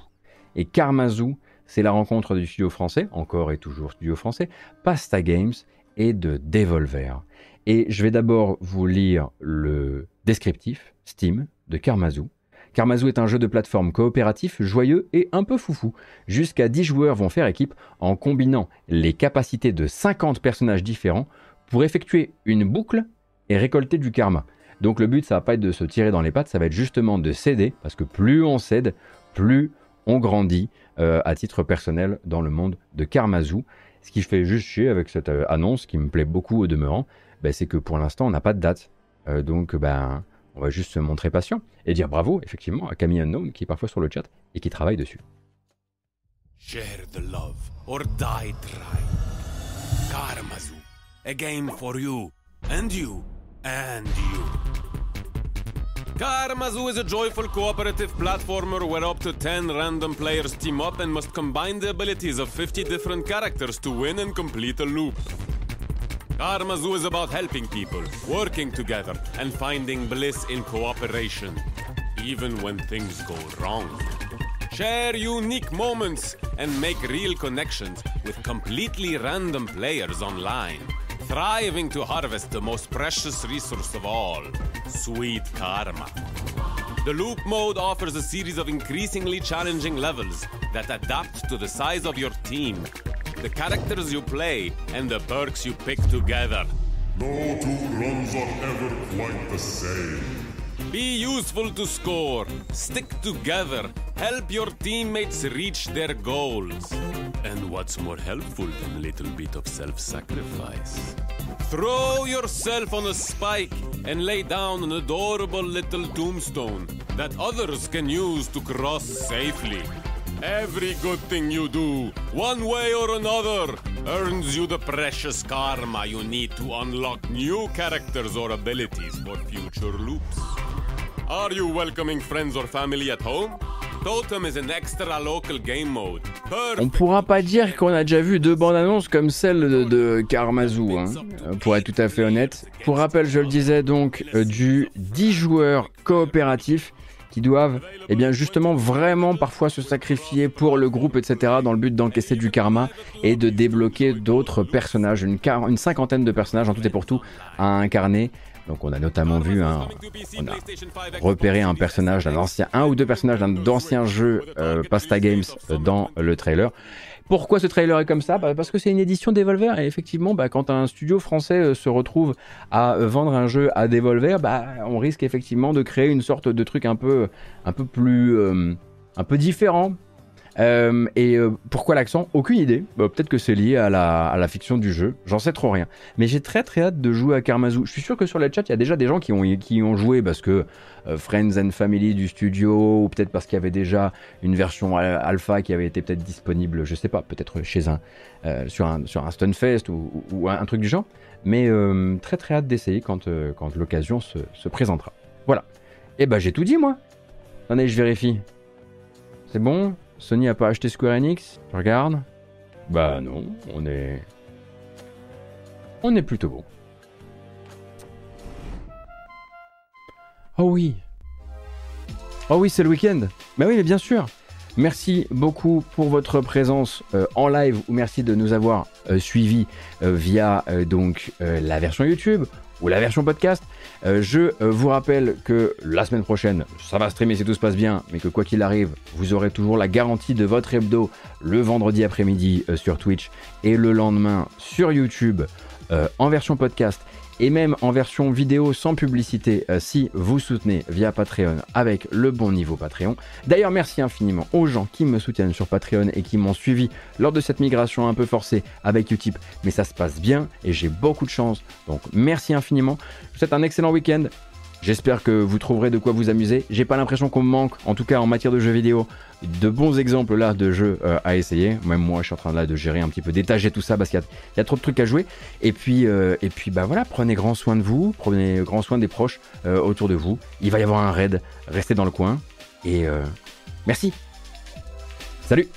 Et Karmazu, c'est la rencontre du studio français, encore et toujours studio français, Pasta Games et de Devolver. Et je vais d'abord vous lire le descriptif Steam de Karmazu Karmazu est un jeu de plateforme coopératif, joyeux et un peu foufou. Jusqu'à 10 joueurs vont faire équipe en combinant les capacités de 50 personnages différents pour effectuer une boucle et récolter du karma. Donc le but, ça va pas être de se tirer dans les pattes, ça va être justement de céder, parce que plus on cède, plus on grandit euh, à titre personnel dans le monde de Karmazu. Ce qui fait juste chier avec cette euh, annonce, qui me plaît beaucoup au demeurant, ben, c'est que pour l'instant, on n'a pas de date. Euh, donc, ben, on va juste se montrer patient et dire bravo, effectivement, à Camille Unknown qui est parfois sur le chat et qui travaille dessus. Share the love or die trying. Karmazu, a game for you and you and you. Karmazu is a joyful cooperative platformer where up to 10 random players team up and must combine the abilities of 50 different characters to win and complete a loop. Karmazu is about helping people, working together, and finding bliss in cooperation, even when things go wrong. Share unique moments and make real connections with completely random players online, thriving to harvest the most precious resource of all sweet karma. The loop mode offers a series of increasingly challenging levels that adapt to the size of your team, the characters you play, and the perks you pick together. No two runs are ever quite the same. Be useful to score, stick together, help your teammates reach their goals. And what's more helpful than a little bit of self sacrifice? Throw yourself on a spike and lay down an adorable little tombstone that others can use to cross safely. Every good thing you do, one way or another, earns you the precious karma you need to unlock new characters or abilities for future loops. Are you welcoming friends or family at home? Totem is an extra local game mode. On pourra pas dire qu'on a déjà vu deux bandes annonces comme celle de, de hein, euh, pour être tout à fait honnête. Pour rappel, je le disais donc, euh, du 10 joueurs coopératifs qui doivent, eh bien justement, vraiment parfois se sacrifier pour le groupe, etc., dans le but d'encaisser du karma et de débloquer d'autres personnages, une, cinquantaine de personnages en tout et pour tout à incarner. Donc on a notamment vu un, on a repéré un personnage d'un ancien, un ou deux personnages d'un d'anciens jeux euh, Pasta Games euh, dans le trailer. Pourquoi ce trailer est comme ça? Bah, Parce que c'est une édition Devolver et effectivement, bah, quand un studio français euh, se retrouve à euh, vendre un jeu à Devolver, bah, on risque effectivement de créer une sorte de truc un peu, un peu plus, un peu différent. Euh, et euh, pourquoi l'accent? Aucune idée. Bah, Peut-être que c'est lié à la, fiction du jeu. J'en sais trop rien. Mais j'ai très très hâte de jouer à Karmazu. Je suis sûr que sur le chat, il y a déjà des gens qui ont, ont joué parce que euh, Friends and Family du studio, ou peut-être parce qu'il y avait déjà une version al- alpha qui avait été peut-être disponible, je sais pas, peut-être chez un, sur un, Stunfest ou, un, truc du genre. Mais très très hâte d'essayer quand, l'occasion se, se présentera. Voilà. Et bah j'ai tout dit moi. Attendez, je vérifie. C'est bon? Sony a pas acheté Square Enix Je regarde. Bah non, on est. On est plutôt bon. Oh oui. Oh oui, c'est le week-end. Bah oui, mais bien sûr. Merci beaucoup pour votre présence euh, en live ou merci de nous avoir euh, suivis euh, via donc la version YouTube ou la version podcast. Euh, je euh, vous rappelle que la semaine prochaine, ça va streamer si tout se passe bien, mais que quoi qu'il arrive, vous aurez toujours la garantie de votre hebdo le vendredi après-midi euh, sur Twitch et le lendemain sur YouTube en version podcast et même en version vidéo sans publicité euh, si vous soutenez via Patreon avec le bon niveau Patreon. D'ailleurs, merci infiniment aux gens qui me soutiennent sur Patreon et qui m'ont suivi lors de cette migration un peu forcée avec Utip, mais ça se passe bien et j'ai beaucoup de chance. Donc merci infiniment. Je vous souhaite un excellent week-end. J'espère que vous trouverez de quoi vous amuser. J'ai pas l'impression qu'on me manque, en tout cas en matière de jeux vidéo, de bons exemples là de jeux euh, à essayer. Même moi, je suis en train là de gérer un petit peu, d'étager tout ça parce qu'il y, a- trop de trucs à jouer. Et puis, euh, et puis bah voilà, prenez grand soin de vous, prenez grand soin des proches euh, autour de vous. Il va y avoir un raid, restez dans le coin. Et merci. Salut